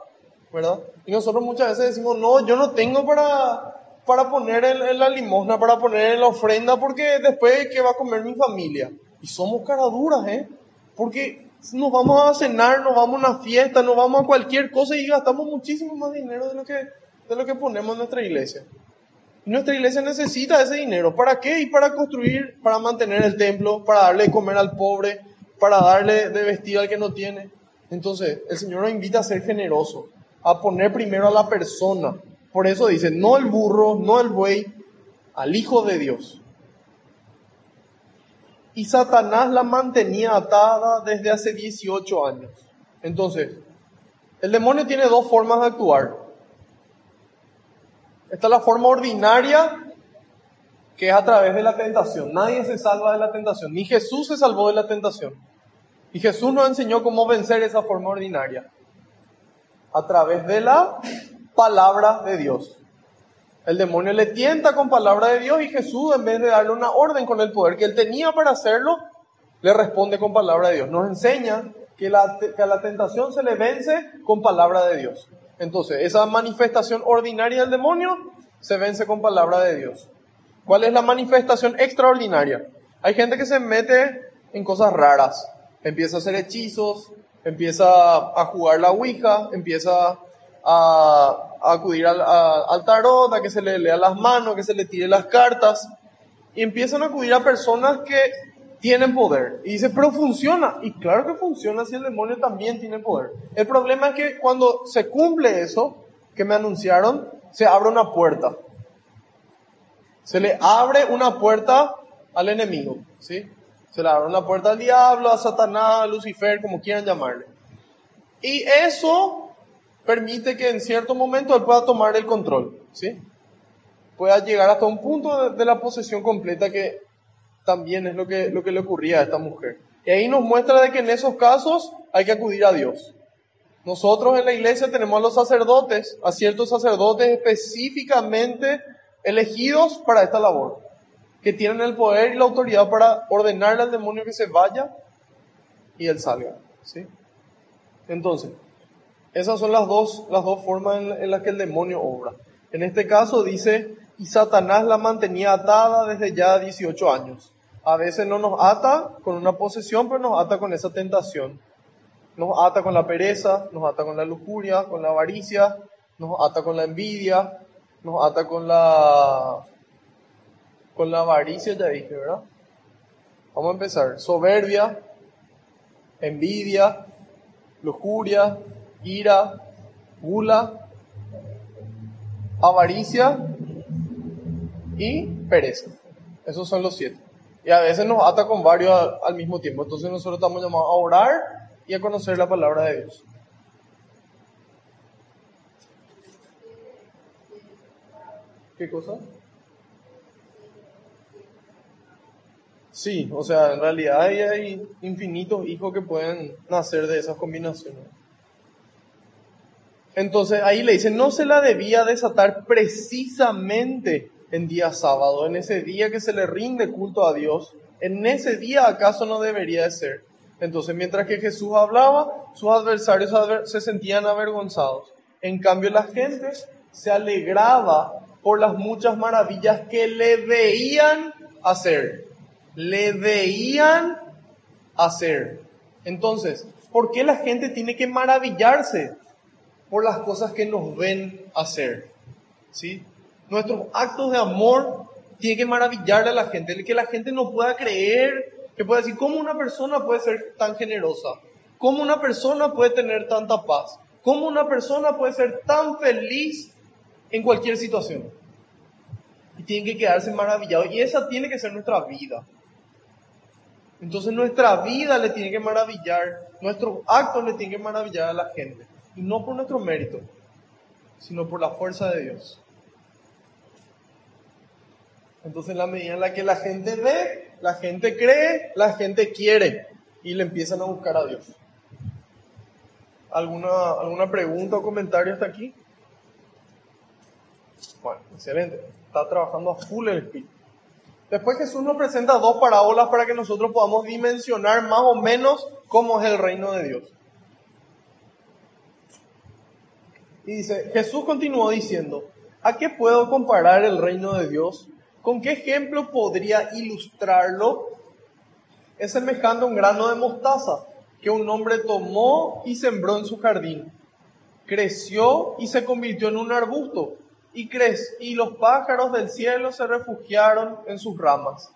S1: ¿verdad? Y nosotros muchas veces decimos, no, yo no tengo para, para poner en, la limosna, para poner en la ofrenda, porque después, ¿qué va a comer mi familia? Y somos caraduras, ¿eh? Porque nos vamos a cenar, nos vamos a una fiesta, nos vamos a cualquier cosa y gastamos muchísimo más dinero de lo que, de lo que ponemos en nuestra iglesia. Nuestra iglesia necesita ese dinero. ¿Para qué? Y para construir, para mantener el templo, para darle de comer al pobre, para darle de vestir al que no tiene. Entonces, el Señor nos invita a ser generosos. a poner primero a la persona. Por eso dice, no el burro, no el buey, al Hijo de Dios. Y Satanás la mantenía atada desde hace 18 años. Entonces, el demonio tiene dos formas de actuar. Está la forma ordinaria, que es a través de la tentación. Nadie se salva de la tentación. Ni Jesús se salvó de la tentación. Y Jesús nos enseñó cómo vencer esa forma ordinaria. A través de la palabra de Dios. El demonio le tienta con palabra de Dios y Jesús, en vez de darle una orden con el poder que él tenía para hacerlo, le responde con palabra de Dios. Nos enseña que, que a la tentación se le vence con palabra de Dios. Entonces, esa manifestación ordinaria del demonio se vence con palabra de Dios. ¿Cuál es la manifestación extraordinaria? Hay gente que se mete en cosas raras. Empieza a hacer hechizos, empieza a jugar la Ouija, empieza a, acudir al, al, tarot, a que se le lea las manos, que se le tire las cartas, y empiezan a acudir a personas que tienen poder. Y dice, pero funciona. Y claro que funciona si el demonio también tiene poder. El problema es que cuando se cumple eso que me anunciaron, se abre una puerta. Se le abre una puerta al enemigo, ¿sí? Se le abre una puerta al diablo, a Satanás, a Lucifer, como quieran llamarle. Y eso permite que en cierto momento él pueda tomar el control, ¿sí? Pueda llegar hasta un punto de, la posesión completa que también es lo que, lo que le ocurría a esta mujer. Y ahí nos muestra de que en esos casos hay que acudir a Dios. Nosotros en la iglesia tenemos a los sacerdotes, a ciertos sacerdotes específicamente elegidos para esta labor, que tienen el poder y la autoridad para ordenarle al demonio que se vaya y él salga. ¿sí? Entonces, esas son las dos, las dos formas en, las que el demonio obra. En este caso dice, y Satanás la mantenía atada desde ya 18 años. A veces no nos ata con una posesión, pero nos ata con esa tentación. Nos ata con la pereza, nos ata con la lujuria, con la avaricia, nos ata con la envidia, nos ata con la con la avaricia, ya dije, ¿verdad? Vamos a empezar. Soberbia, envidia, lujuria, ira, gula, avaricia y pereza. Esos son los siete. Y a veces nos ata con varios al, mismo tiempo. Entonces nosotros estamos llamados a orar y a conocer la palabra de Dios. ¿Qué cosa? Sí, o sea, en realidad hay infinitos hijos que pueden nacer de esas combinaciones. Entonces ahí le dice, no se la debía desatar precisamente en día sábado, en ese día que se le rinde culto a Dios, en ese día acaso no debería de ser. Entonces mientras que Jesús hablaba, sus adversarios se sentían avergonzados. En cambio la gente se alegraba por las muchas maravillas que le veían hacer. Le veían hacer. Entonces, ¿por qué la gente tiene que maravillarse? Por las cosas que nos ven hacer. ¿sí? Nuestros actos de amor tienen que maravillarle a la gente, que la gente no pueda creer, que pueda decir, ¿cómo una persona puede ser tan generosa? ¿Cómo una persona puede tener tanta paz? ¿Cómo una persona puede ser tan feliz en cualquier situación? Y tienen que quedarse maravillados. Y esa tiene que ser nuestra vida. Entonces nuestra vida le tiene que maravillar, nuestros actos le tienen que maravillar a la gente. Y no por nuestro mérito, sino por la fuerza de Dios. Entonces, en la medida en la que la gente ve, la gente cree, la gente quiere y le empiezan a buscar a Dios. ¿Alguna, alguna pregunta o comentario hasta aquí? Bueno, excelente. Está trabajando a full el espíritu. Después Jesús nos presenta dos parábolas para que nosotros podamos dimensionar más o menos cómo es el reino de Dios. Y dice, Jesús continuó diciendo, ¿a qué puedo comparar el reino de Dios? ¿Con qué ejemplo podría ilustrarlo? Es semejante a un grano de mostaza que un hombre tomó y sembró en su jardín. Creció y se convirtió en un arbusto y, y los pájaros del cielo se refugiaron en sus ramas.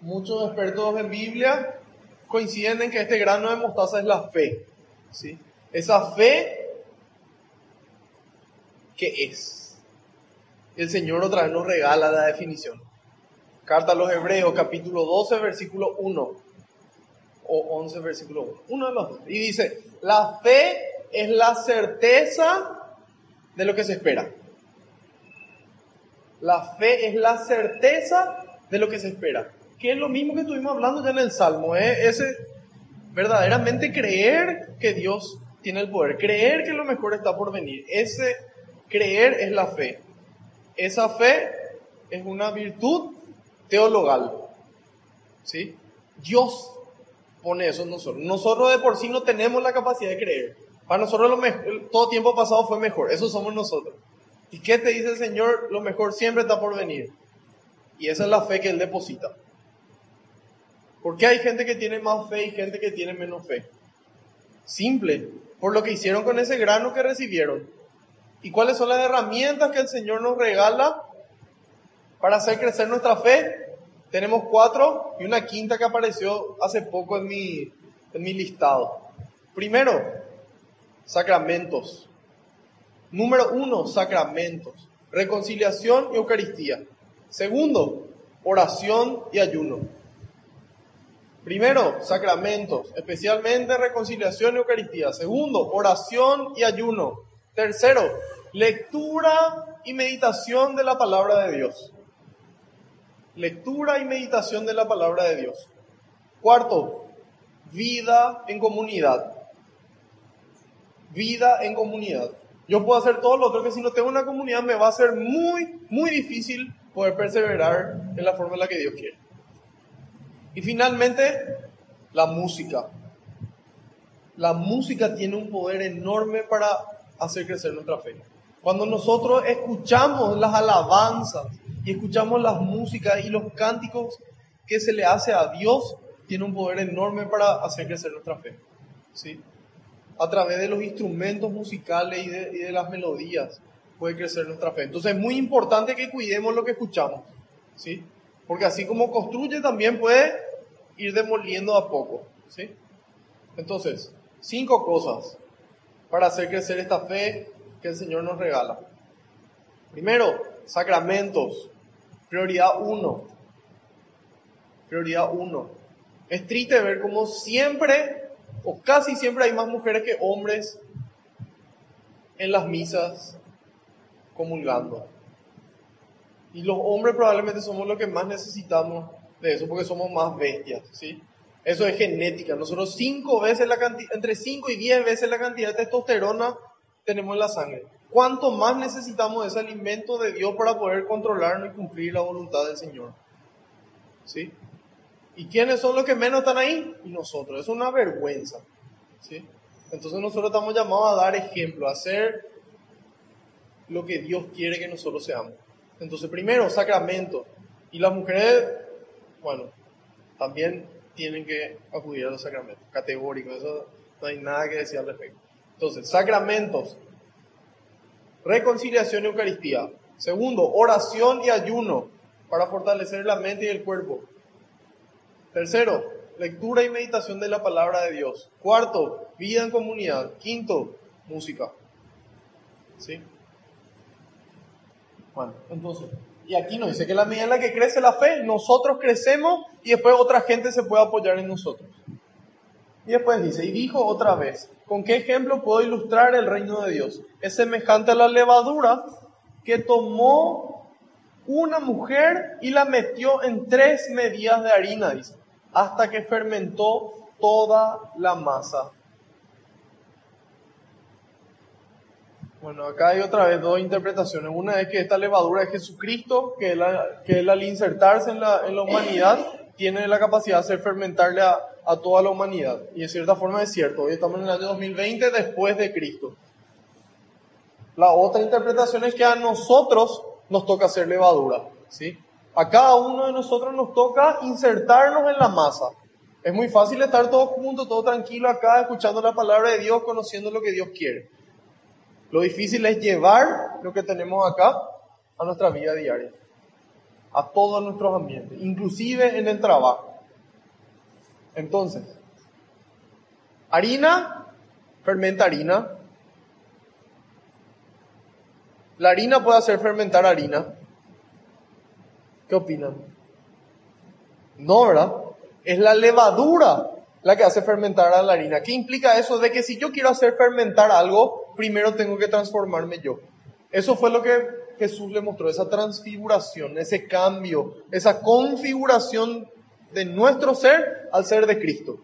S1: Muchos expertos en Biblia coinciden en que este grano de mostaza es la fe. ¿sí? Esa fe ¿qué es? El Señor otra vez nos regala la definición. Carta a los Hebreos, capítulo 12, versículo 1. O 11, versículo 1. Uno de los dos. Y dice, la fe es la certeza de lo que se espera. La fe es la certeza de lo que se espera. Que es lo mismo que estuvimos hablando ya en el Salmo. ¿eh? Ese verdaderamente creer que Dios tiene el poder. Creer que lo mejor está por venir. Ese creer es la fe. Esa fe es una virtud teologal. ¿Sí? Dios pone eso en nosotros. Nosotros de por sí no tenemos la capacidad de creer. Para nosotros lo mejor, todo tiempo pasado fue mejor. Eso somos nosotros. ¿Y qué te dice el Señor? Lo mejor siempre está por venir. Y esa es la fe que Él deposita. ¿Por qué hay gente que tiene más fe y gente que tiene menos fe? Simple, por lo que hicieron con ese grano que recibieron. ¿Y cuáles son las herramientas que el Señor nos regala para hacer crecer nuestra fe, tenemos cuatro y una quinta que apareció hace poco en mi, en mi listado. Primero, sacramentos. Número uno, sacramentos. Reconciliación y Eucaristía. Segundo, oración y ayuno. Primero, sacramentos, especialmente reconciliación y Eucaristía. Segundo, oración y ayuno. Tercero, lectura y meditación de la palabra de Dios lectura y meditación de la palabra de Dios. Cuarto, vida en comunidad. Vida en comunidad. Yo puedo hacer todo lo otro que si no tengo una comunidad me va a ser muy, muy difícil poder perseverar en la forma en la que Dios quiere. Y finalmente, la música. La música tiene un poder enorme para hacer crecer nuestra fe. Cuando nosotros escuchamos las alabanzas, y escuchamos las músicas y los cánticos que se le hace a Dios, tiene un poder enorme para hacer crecer nuestra fe. ¿sí? A través de los instrumentos musicales y de, las melodías puede crecer nuestra fe. Entonces es muy importante que cuidemos lo que escuchamos. ¿sí? Porque así como construye, también puede ir demoliendo a poco. ¿sí? Entonces, cinco cosas para hacer crecer esta fe que el Señor nos regala. Primero, sacramentos. Prioridad uno. Prioridad uno. Es triste ver cómo siempre, o casi siempre hay más mujeres que hombres en las misas comulgando. Y los hombres probablemente somos los que más necesitamos de eso, porque somos más bestias, ¿sí? Eso es genética. Nosotros cinco veces la cantidad, entre 5 y 10 veces la cantidad de testosterona tenemos en la sangre. ¿Cuánto más necesitamos ese alimento de Dios para poder controlarnos y cumplir la voluntad del Señor? ¿Sí? ¿Y quiénes son los que menos están ahí? Y nosotros. Es una vergüenza. ¿Sí? Entonces nosotros estamos llamados a dar ejemplo, a hacer lo que Dios quiere que nosotros seamos. Entonces, primero, sacramento. Y las mujeres, bueno, también tienen que acudir a los sacramentos. Categórico, eso no hay nada que decir al respecto. Entonces, sacramentos. Reconciliación y Eucaristía. Segundo, oración y ayuno para fortalecer la mente y el cuerpo. Tercero, lectura y meditación de la palabra de Dios. Cuarto, vida en comunidad. Quinto, música. ¿Sí? Bueno, entonces, y aquí nos dice que la medida en la que crece la fe, nosotros crecemos y después otra gente se puede apoyar en nosotros. Y después dice, y dijo otra vez, ¿con qué ejemplo puedo ilustrar el reino de Dios? Es semejante a la levadura que tomó una mujer y la metió en tres medidas de harina, dice, hasta que fermentó toda la masa. Bueno, acá hay otra vez dos interpretaciones. Una es que esta levadura es Jesucristo, que él, que al insertarse en la, en la humanidad tiene la capacidad de hacer fermentarle a, a toda la humanidad. Y en cierta forma es cierto, hoy estamos en el año 2020 después de Cristo. La otra interpretación es que a nosotros nos toca hacer levadura, ¿sí? A cada uno de nosotros nos toca insertarnos en la masa. Es muy fácil estar todos juntos, todo tranquilo acá, escuchando la palabra de Dios, conociendo lo que Dios quiere. Lo difícil es llevar lo que tenemos acá a nuestra vida diaria, a todos nuestros ambientes, inclusive en el trabajo. Entonces, harina, fermenta harina. ¿La harina puede hacer fermentar harina? ¿Qué opinan? No, ¿verdad? Es la levadura la que hace fermentar a la harina. ¿Qué implica eso? De que si yo quiero hacer fermentar algo, primero tengo que transformarme yo. Eso fue lo que Jesús le mostró, esa transfiguración, ese cambio, esa configuración de nuestro ser al ser de Cristo.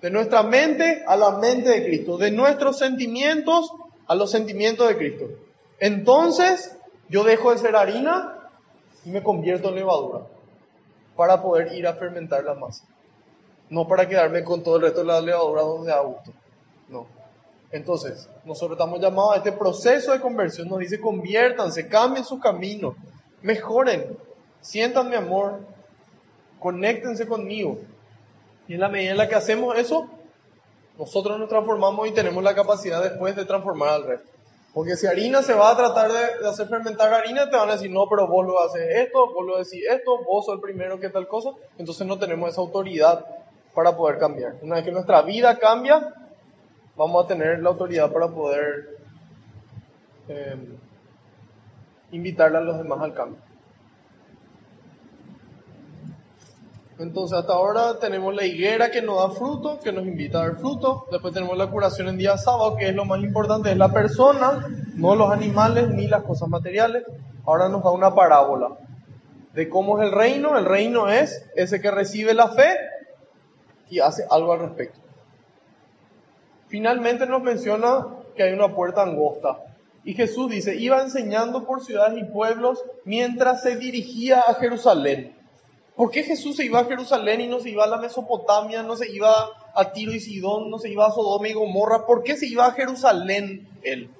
S1: De nuestra mente a la mente de Cristo. De nuestros sentimientos a los sentimientos de Cristo. Entonces, yo dejo de ser harina y me convierto en levadura para poder ir a fermentar la masa. No para quedarme con todo el resto de la levadura donde da gusto. No. Entonces, nosotros estamos llamados a este proceso de conversión. Nos dice, conviértanse, cambien su camino, mejoren, sientan mi amor, conéctense conmigo. Y en la medida en la que hacemos eso, nosotros nos transformamos y tenemos la capacidad después de transformar al resto. Porque si harina se va a tratar de, hacer fermentar harina, te van a decir, no, pero vos lo haces esto, vos lo decís esto, vos sos el primero que tal cosa. Entonces no tenemos esa autoridad para poder cambiar. Una vez que nuestra vida cambia, vamos a tener la autoridad para poder eh, invitarle a los demás al cambio. Entonces hasta ahora tenemos la higuera que nos da fruto, que nos invita a dar fruto. Después tenemos la curación en día sábado, que es lo más importante, es la persona, no los animales ni las cosas materiales. Ahora nos da una parábola de cómo es el reino. El reino es ese que recibe la fe y hace algo al respecto. Finalmente nos menciona que hay una puerta angosta. Y Jesús dice, iba enseñando por ciudades y pueblos mientras se dirigía a Jerusalén. ¿Por qué Jesús se iba a Jerusalén y no se iba a la Mesopotamia, no se iba a Tiro y Sidón, no se iba a Sodoma y Gomorra? ¿Por qué se iba a Jerusalén él?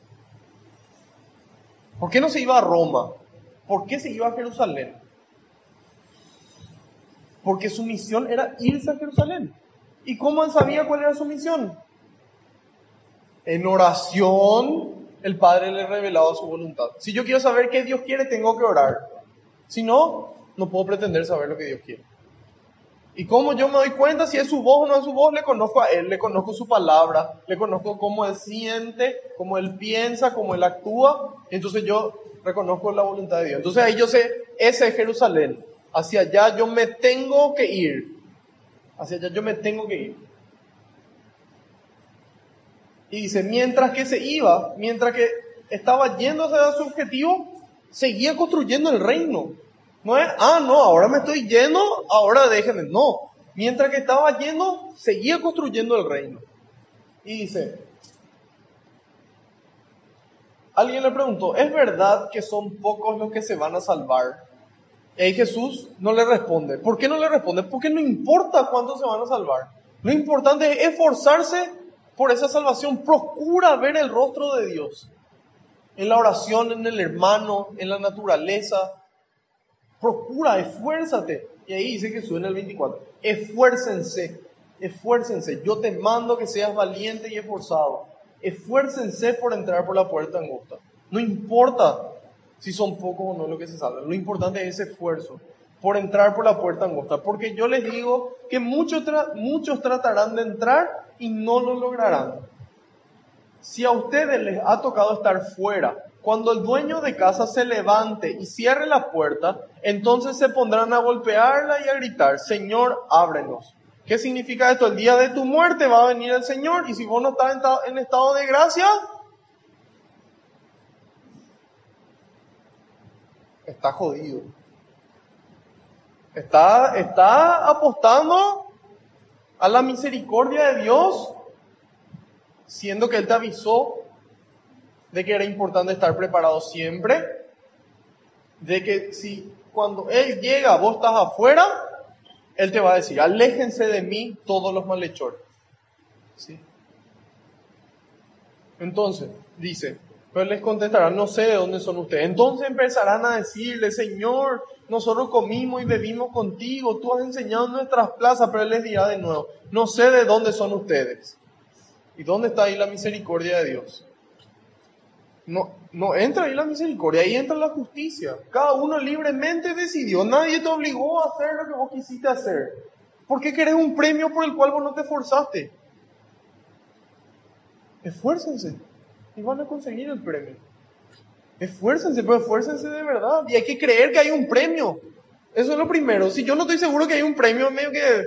S1: ¿Por qué no se iba a Roma? ¿Por qué se iba a Jerusalén? Porque su misión era irse a Jerusalén. ¿Y cómo él sabía cuál era su misión? En oración, el Padre le revelaba su voluntad. Si yo quiero saber qué Dios quiere, tengo que orar. Si no, no puedo pretender saber lo que Dios quiere. Y cómo yo me doy cuenta si es su voz o no es su voz, le conozco a Él, le conozco su palabra, le conozco cómo Él siente, cómo Él piensa, cómo Él actúa. Entonces yo reconozco la voluntad de Dios. Entonces ahí yo sé, ese es Jerusalén. Hacia allá yo me tengo que ir. Hacia allá yo me tengo que ir. Y dice, mientras que se iba, mientras que estaba yendo hacia su objetivo, seguía construyendo el reino. No es, ah, no, ahora me estoy yendo, ahora déjenme. No, mientras que estaba yendo, seguía construyendo el reino. Y dice, alguien le preguntó, ¿es verdad que son pocos los que se van a salvar? Y Jesús no le responde. ¿Por qué no le responde? Porque no importa cuántos se van a salvar. Lo importante es esforzarse por esa salvación. Procura ver el rostro de Dios. En la oración, en el hermano, en la naturaleza, Procura, esfuérzate. Y ahí dice Jesús en el 24, esfuércense, esfuércense. Yo te mando que seas valiente y esforzado. Esfuércense por entrar por la puerta angosta. No importa si son pocos o no lo que se salvan. Lo importante es ese esfuerzo por entrar por la puerta angosta. Porque yo les digo que muchos, muchos tratarán de entrar y no lo lograrán. Si a ustedes les ha tocado estar fuera cuando el dueño de casa se levante y cierre la puerta, entonces se pondrán a golpearla y a gritar, Señor, ábrenos. ¿Qué significa esto? El día de tu muerte va a venir el Señor y si vos no estás en estado de gracia, está jodido. Está, está apostando a la misericordia de Dios, siendo que Él te avisó de que era importante estar preparado siempre, de que si cuando Él llega, vos estás afuera, Él te va a decir, aléjense de mí todos los malhechores. ¿Sí? Entonces, dice, pero les contestarán, no sé de dónde son ustedes. Entonces empezarán a decirle, Señor, nosotros comimos y bebimos contigo, tú has enseñado en nuestras plazas, pero Él les dirá de nuevo, no sé de dónde son ustedes. ¿Y dónde está ahí la misericordia de Dios? No, no entra ahí la misericordia, ahí entra la justicia. Cada uno libremente decidió, nadie te obligó a hacer lo que vos quisiste hacer. ¿Por qué querés un premio por el cual vos no te esforzaste? Esfuércense y van a conseguir el premio. Esfuércense, pero esfuércense de verdad. Y hay que creer que hay un premio. Eso es lo primero. Si yo no estoy seguro que hay un premio, medio que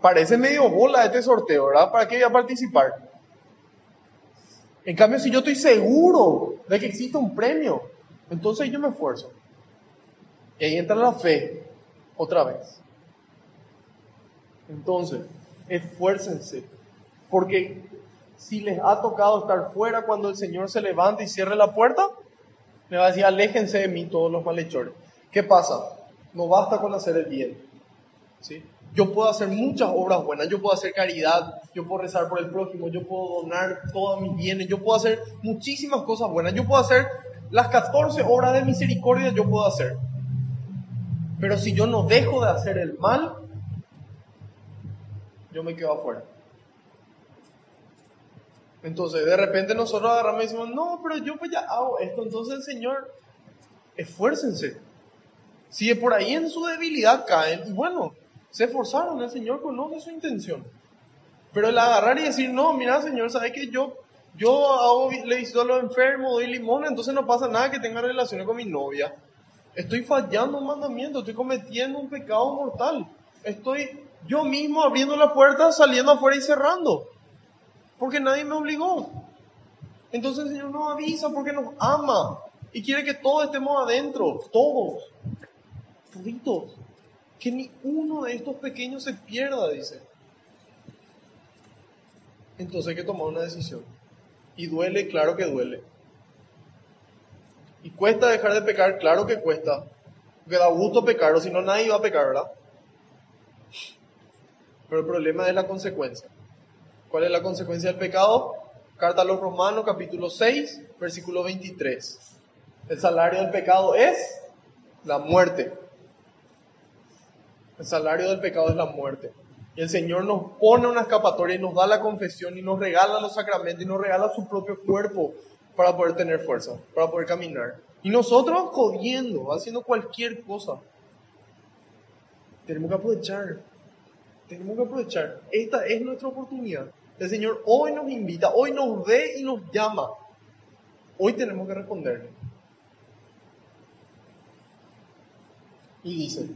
S1: parece medio bola este sorteo, ¿verdad? ¿Para qué voy a participar? En cambio, si yo estoy seguro de que existe un premio, entonces yo me esfuerzo. Y ahí entra la fe, otra vez. Entonces, esfuércense, porque si les ha tocado estar fuera cuando el Señor se levanta y cierre la puerta, me va a decir, aléjense de mí todos los malhechores. ¿Qué pasa? No basta con hacer el bien. ¿sí? Yo puedo hacer muchas obras buenas, yo puedo hacer caridad, yo puedo rezar por el prójimo, yo puedo donar todos mis bienes, yo puedo hacer muchísimas cosas buenas, yo puedo hacer las 14 obras de misericordia, yo puedo hacer. Pero si yo no dejo de hacer el mal, yo me quedo afuera. Entonces, de repente nosotros agarramos y decimos, no, pero yo pues ya hago esto. Entonces Señor, esfuércense. Si por ahí en su debilidad caen, y bueno, se esforzaron, el Señor conoce su intención. Pero el agarrar y decir, no, mira Señor, ¿sabes que yo, yo le visito a los enfermos, doy limón, entonces no pasa nada que tenga relaciones con mi novia. Estoy fallando un mandamiento, estoy cometiendo un pecado mortal. Estoy yo mismo abriendo la puerta, saliendo afuera y cerrando porque nadie me obligó. Entonces el Señor nos avisa porque nos ama y quiere que todos estemos adentro, todos, toditos. Que ni uno de estos pequeños se pierda, dice. Entonces hay que tomar una decisión. Y duele, claro que duele. Y cuesta dejar de pecar, claro que cuesta. Porque da gusto pecar, o si no nadie va a pecar, ¿verdad? Pero el problema es la consecuencia. ¿Cuál es la consecuencia del pecado? Carta a los Romanos, capítulo 6, versículo 23. El salario del pecado es la muerte. El salario del pecado es la muerte. Y el Señor nos pone una escapatoria y nos da la confesión y nos regala los sacramentos y nos regala su propio cuerpo para poder tener fuerza, para poder caminar. Y nosotros jodiendo, haciendo cualquier cosa. Tenemos que aprovechar. Tenemos que aprovechar. Esta es nuestra oportunidad. El Señor hoy nos invita, hoy nos ve y nos llama. Hoy tenemos que responderle. Y dice,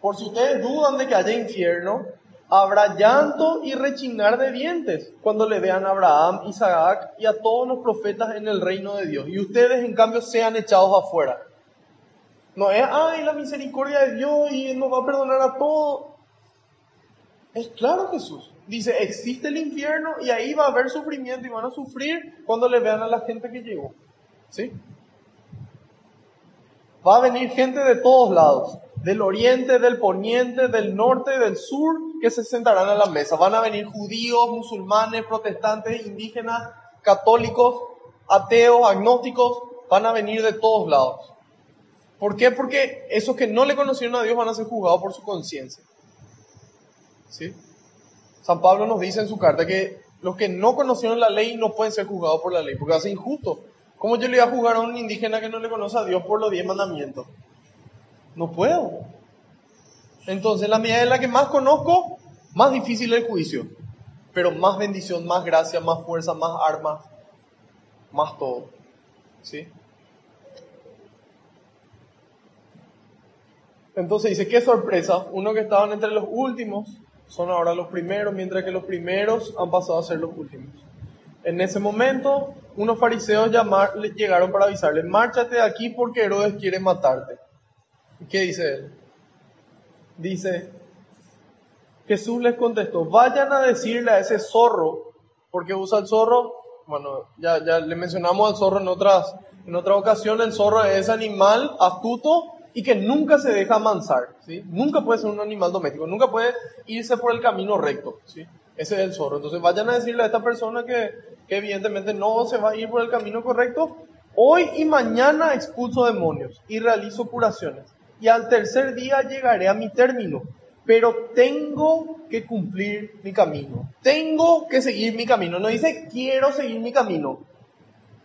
S1: por si ustedes dudan de que haya infierno, habrá llanto y rechinar de dientes cuando le vean a Abraham, Isaac y a todos los profetas en el reino de Dios. Y ustedes en cambio sean echados afuera. No es, ay, la misericordia de Dios y Él nos va a perdonar a todos. Es claro Jesús. Dice, existe el infierno y ahí va a haber sufrimiento y van a sufrir cuando le vean a la gente que llegó. ¿Sí? Va a venir gente de todos lados, del oriente, del poniente, del norte, del sur, que se sentarán a la mesa. Van a venir judíos, musulmanes, protestantes, indígenas, católicos, ateos, agnósticos, van a venir de todos lados. ¿Por qué? Porque esos que no le conocieron a Dios van a ser juzgados por su conciencia. ¿Sí? San Pablo nos dice en su carta que los que no conocieron la ley no pueden ser juzgados por la ley, porque hace injusto. ¿Cómo yo le voy a juzgar a un indígena que no le conoce a Dios por los diez mandamientos? No puedo. Entonces, la medida en la que más conozco, más difícil el juicio. Pero más bendición, más gracia, más fuerza, más armas, más todo. ¿Sí? Entonces dice, qué sorpresa, uno que estaban entre los últimos son ahora los primeros, mientras que los primeros han pasado a ser los últimos. En ese momento, unos fariseos llegaron para avisarle, márchate de aquí porque Herodes quiere matarte. ¿Qué dice él? Dice, Jesús les contestó, vayan a decirle a ese zorro, porque usa el zorro, bueno, ya, ya le mencionamos al zorro en otras, en otra ocasión, el zorro es animal astuto y que nunca se deja amansar, ¿sí? Nunca puede ser un animal doméstico, nunca puede irse por el camino recto, ¿sí? Ese es el zorro. Entonces vayan a decirle a esta persona que, que evidentemente no se va a ir por el camino correcto, hoy y mañana expulso demonios y realizo curaciones. Y al tercer día llegaré a mi término, pero tengo que cumplir mi camino. Tengo que seguir mi camino. No dice quiero seguir mi camino.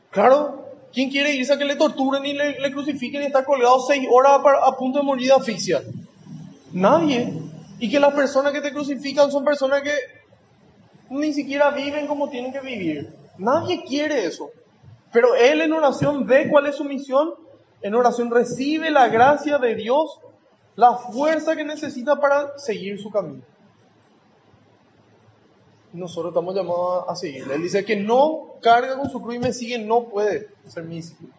S1: Claro, ¿Quién quiere irse a que le torturen y le, crucifiquen y estar colgado seis horas a, punto de morir de asfixia? Nadie. Y que las personas que te crucifican son personas que ni siquiera viven como tienen que vivir. Nadie quiere eso. Pero él en oración ve cuál es su misión, en oración recibe la gracia de Dios, la fuerza que necesita para seguir su camino. Nosotros estamos llamados a seguirle. Él dice que no carga con su cruz y me sigue, no puede ser mi discípulo.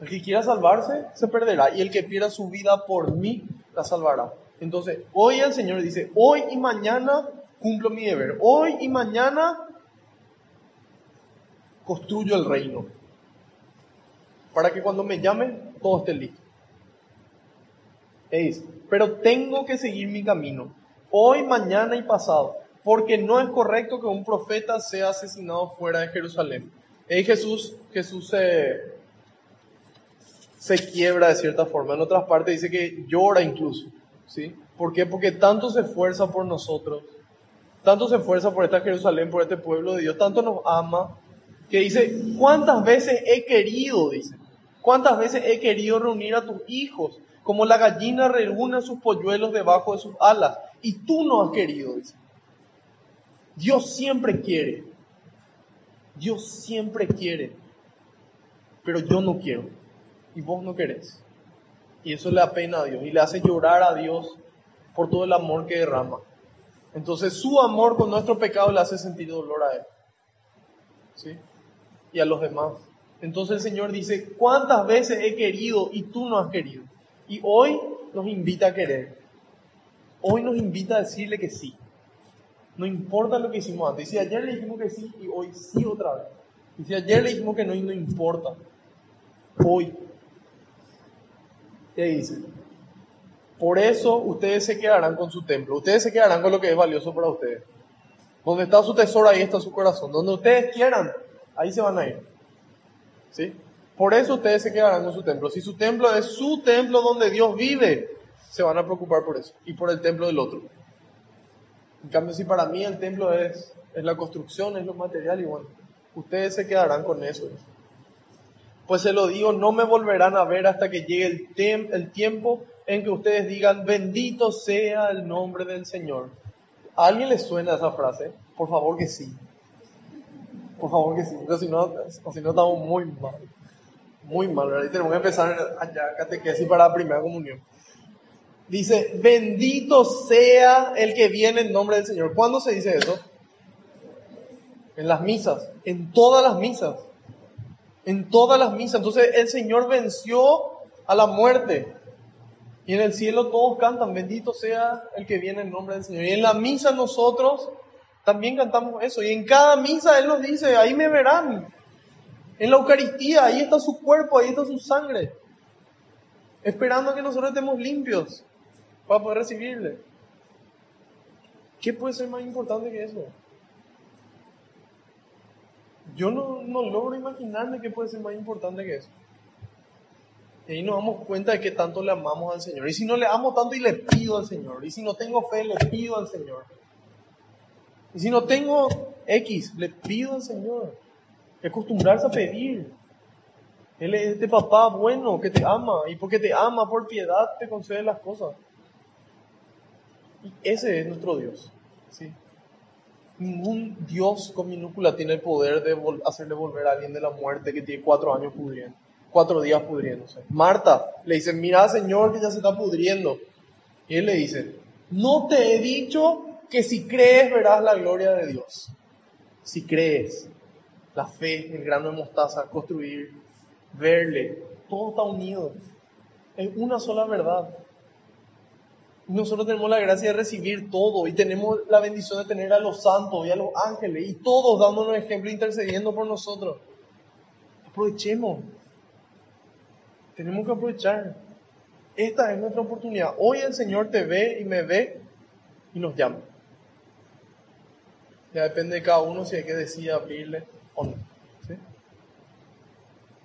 S1: El que quiera salvarse, se perderá. Y el que pierda su vida por mí, la salvará. Entonces, hoy el Señor dice, hoy y mañana cumplo mi deber. Hoy y mañana construyo el reino. Para que cuando me llamen, todo esté listo. Es, pero tengo que seguir mi camino. Hoy, mañana y pasado. Porque no es correcto que un profeta sea asesinado fuera de Jerusalén. Y Jesús, Jesús se, se quiebra de cierta forma. En otras partes dice que llora incluso. ¿sí? ¿Por qué? Porque tanto se esfuerza por nosotros. Tanto se esfuerza por esta Jerusalén, por este pueblo de Dios. Tanto nos ama. Que dice, ¿cuántas veces he querido? Dice. ¿Cuántas veces he querido reunir a tus hijos? Como la gallina reúne sus polluelos debajo de sus alas. Y tú no has querido, dice. Dios siempre quiere. Dios siempre quiere. Pero yo no quiero. Y vos no querés. Y eso le apena a Dios. Y le hace llorar a Dios por todo el amor que derrama. Entonces su amor con nuestro pecado le hace sentir dolor a Él. ¿Sí? Y a los demás. Entonces el Señor dice, ¿cuántas veces he querido y tú no has querido? Y hoy nos invita a querer. Hoy nos invita a decirle que sí. No importa lo que hicimos antes. Y si ayer le dijimos que sí y hoy sí otra vez. Y si ayer le dijimos que no y no importa. Hoy. ¿Qué dice? Por eso ustedes se quedarán con su templo. Ustedes se quedarán con lo que es valioso para ustedes. Donde está su tesoro, ahí está su corazón. Donde ustedes quieran, ahí se van a ir. ¿Sí? Por eso ustedes se quedarán con su templo. Si su templo es su templo donde Dios vive, se van a preocupar por eso y por el templo del otro. En cambio, si para mí el templo es, es la construcción, es lo material, y bueno, ustedes se quedarán con eso. Pues se lo digo, no me volverán a ver hasta que llegue el, el tiempo en que ustedes digan, bendito sea el nombre del Señor. ¿A alguien le suena esa frase? Por favor que sí. Por favor que sí, porque si no, si no estamos muy mal. Muy mal, ¿verdad? Y tenemos que empezar allá, catequesis para la primera comunión. Dice, bendito sea el que viene en nombre del Señor. ¿Cuándo se dice eso? En las misas, en todas las misas. En todas las misas. Entonces el Señor venció a la muerte. Y en el cielo todos cantan, bendito sea el que viene en nombre del Señor. Y en la misa nosotros también cantamos eso. Y en cada misa Él nos dice, ahí me verán. En la Eucaristía, ahí está su cuerpo, ahí está su sangre. Esperando que nosotros estemos limpios para poder recibirle. ¿Qué puede ser más importante que eso? Yo no, no logro imaginarme qué puede ser más importante que eso. Y ahí nos damos cuenta de que tanto le amamos al Señor. Y si no le amo tanto y le pido al Señor. Y si no tengo fe, le pido al Señor. Y si no tengo X, le pido al Señor. Acostumbrarse a pedir. Él es este papá bueno que te ama. Y porque te ama por piedad te concede las cosas. Ese es nuestro Dios. ¿sí? Ningún Dios con minúscula tiene el poder de hacerle volver a alguien de la muerte que tiene cuatro años pudriendo, cuatro días pudriéndose. Marta le dice, mira Señor que ya se está pudriendo. Y él le dice, no te he dicho que si crees verás la gloria de Dios. Si crees, la fe, el grano de mostaza, construir, verle, todo está unido. Es una sola verdad nosotros tenemos la gracia de recibir todo y tenemos la bendición de tener a los santos y a los ángeles y todos dándonos ejemplo intercediendo por nosotros. Aprovechemos. Tenemos que aprovechar. Esta es nuestra oportunidad. Hoy el Señor te ve y me ve y nos llama. Ya depende de cada uno si hay que decidir abrirle o no.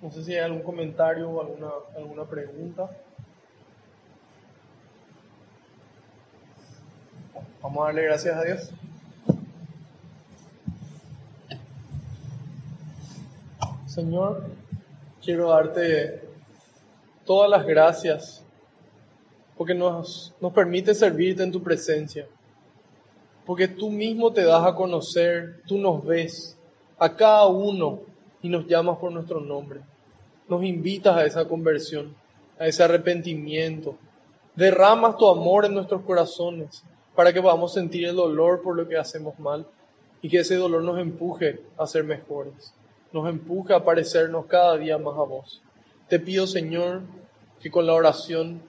S1: No sé si hay algún comentario o alguna, alguna pregunta. Vamos a darle gracias a Dios. Señor, quiero darte todas las gracias porque nos, nos permite servirte en tu presencia, porque tú mismo te das a conocer, tú nos ves, a cada uno y nos llamas por nuestro nombre. Nos invitas a esa conversión, a ese arrepentimiento. Derramas tu amor en nuestros corazones para que podamos sentir el dolor por lo que hacemos mal y que ese dolor nos empuje a ser mejores, nos empuje a parecernos cada día más a vos. Te pido, Señor, que con la oración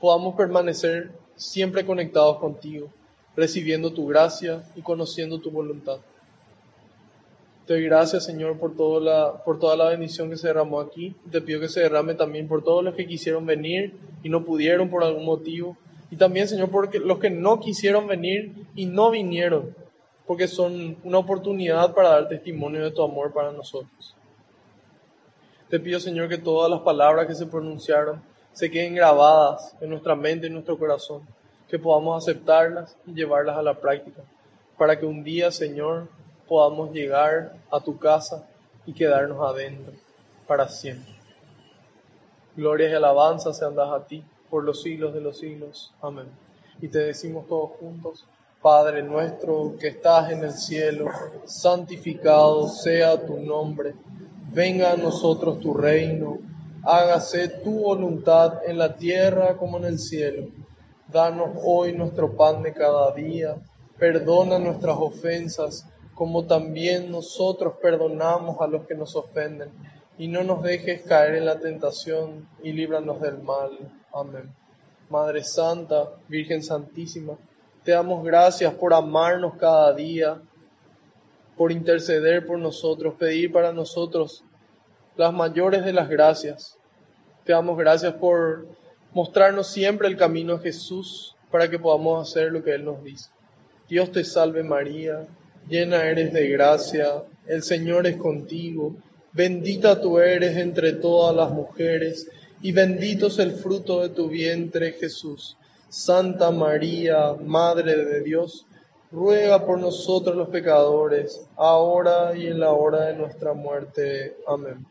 S1: podamos permanecer siempre conectados contigo, recibiendo tu gracia y conociendo tu voluntad. Te doy gracias, Señor, por, toda la, bendición que se derramó aquí. Te pido que se derrame también por todos los que quisieron venir y no pudieron por algún motivo. Y también, Señor, por los que no quisieron venir y no vinieron, porque son una oportunidad para dar testimonio de tu amor para nosotros. Te pido, Señor, que todas las palabras que se pronunciaron se queden grabadas en nuestra mente y nuestro corazón, que podamos aceptarlas y llevarlas a la práctica, para que un día, Señor, podamos llegar a tu casa y quedarnos adentro para siempre. Gloria y alabanza sean dadas a ti por los siglos de los siglos. Amén. Y te decimos todos juntos, Padre nuestro que estás en el cielo, santificado sea tu nombre, venga a nosotros tu reino, hágase tu voluntad en la tierra como en el cielo. Danos hoy nuestro pan de cada día, perdona nuestras ofensas como también nosotros perdonamos a los que nos ofenden, y no nos dejes caer en la tentación, y líbranos del mal. Amén. Madre Santa, Virgen Santísima, te damos gracias por amarnos cada día, por interceder por nosotros, pedir para nosotros las mayores de las gracias. Te damos gracias por mostrarnos siempre el camino a Jesús para que podamos hacer lo que Él nos dice. Dios te salve María llena eres de gracia, el Señor es contigo, bendita tú eres entre todas las mujeres, y bendito es el fruto de tu vientre Jesús. Santa María, Madre de Dios, ruega por nosotros los pecadores, ahora y en la hora de nuestra muerte. Amén.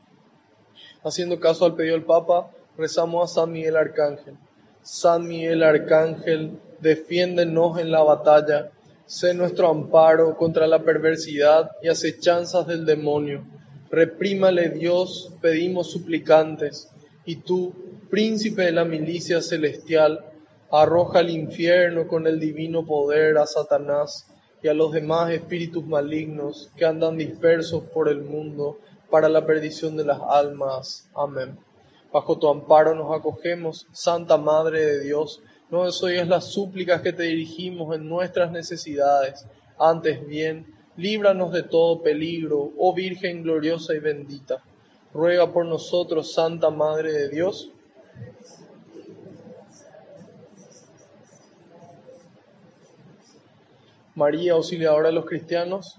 S1: Haciendo caso al pedido del Papa, rezamos a San Miguel Arcángel. San Miguel Arcángel, defiéndenos en la batalla Sé nuestro amparo contra la perversidad y acechanzas del demonio. Reprímale Dios, pedimos suplicantes, y tú, príncipe de la milicia celestial, arroja al infierno con el divino poder a Satanás y a los demás espíritus malignos que andan dispersos por el mundo para la perdición de las almas. Amén. Bajo tu amparo nos acogemos, Santa Madre de Dios, no desoyes las súplicas que te dirigimos en nuestras necesidades. Antes bien, líbranos de todo peligro, oh Virgen gloriosa y bendita. Ruega por nosotros, Santa Madre de Dios. María, auxiliadora de los cristianos.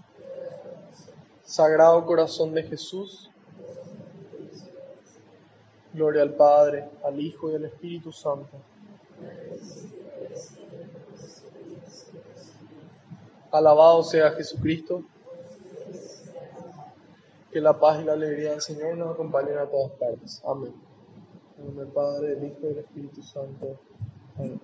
S1: Sagrado Corazón de Jesús. Gloria al Padre, al Hijo y al Espíritu Santo Alabado sea Jesucristo. Que la paz y la alegría del Señor nos acompañen a todas partes. Amén. En nombre del Padre, del Hijo y del Espíritu Santo. Amén.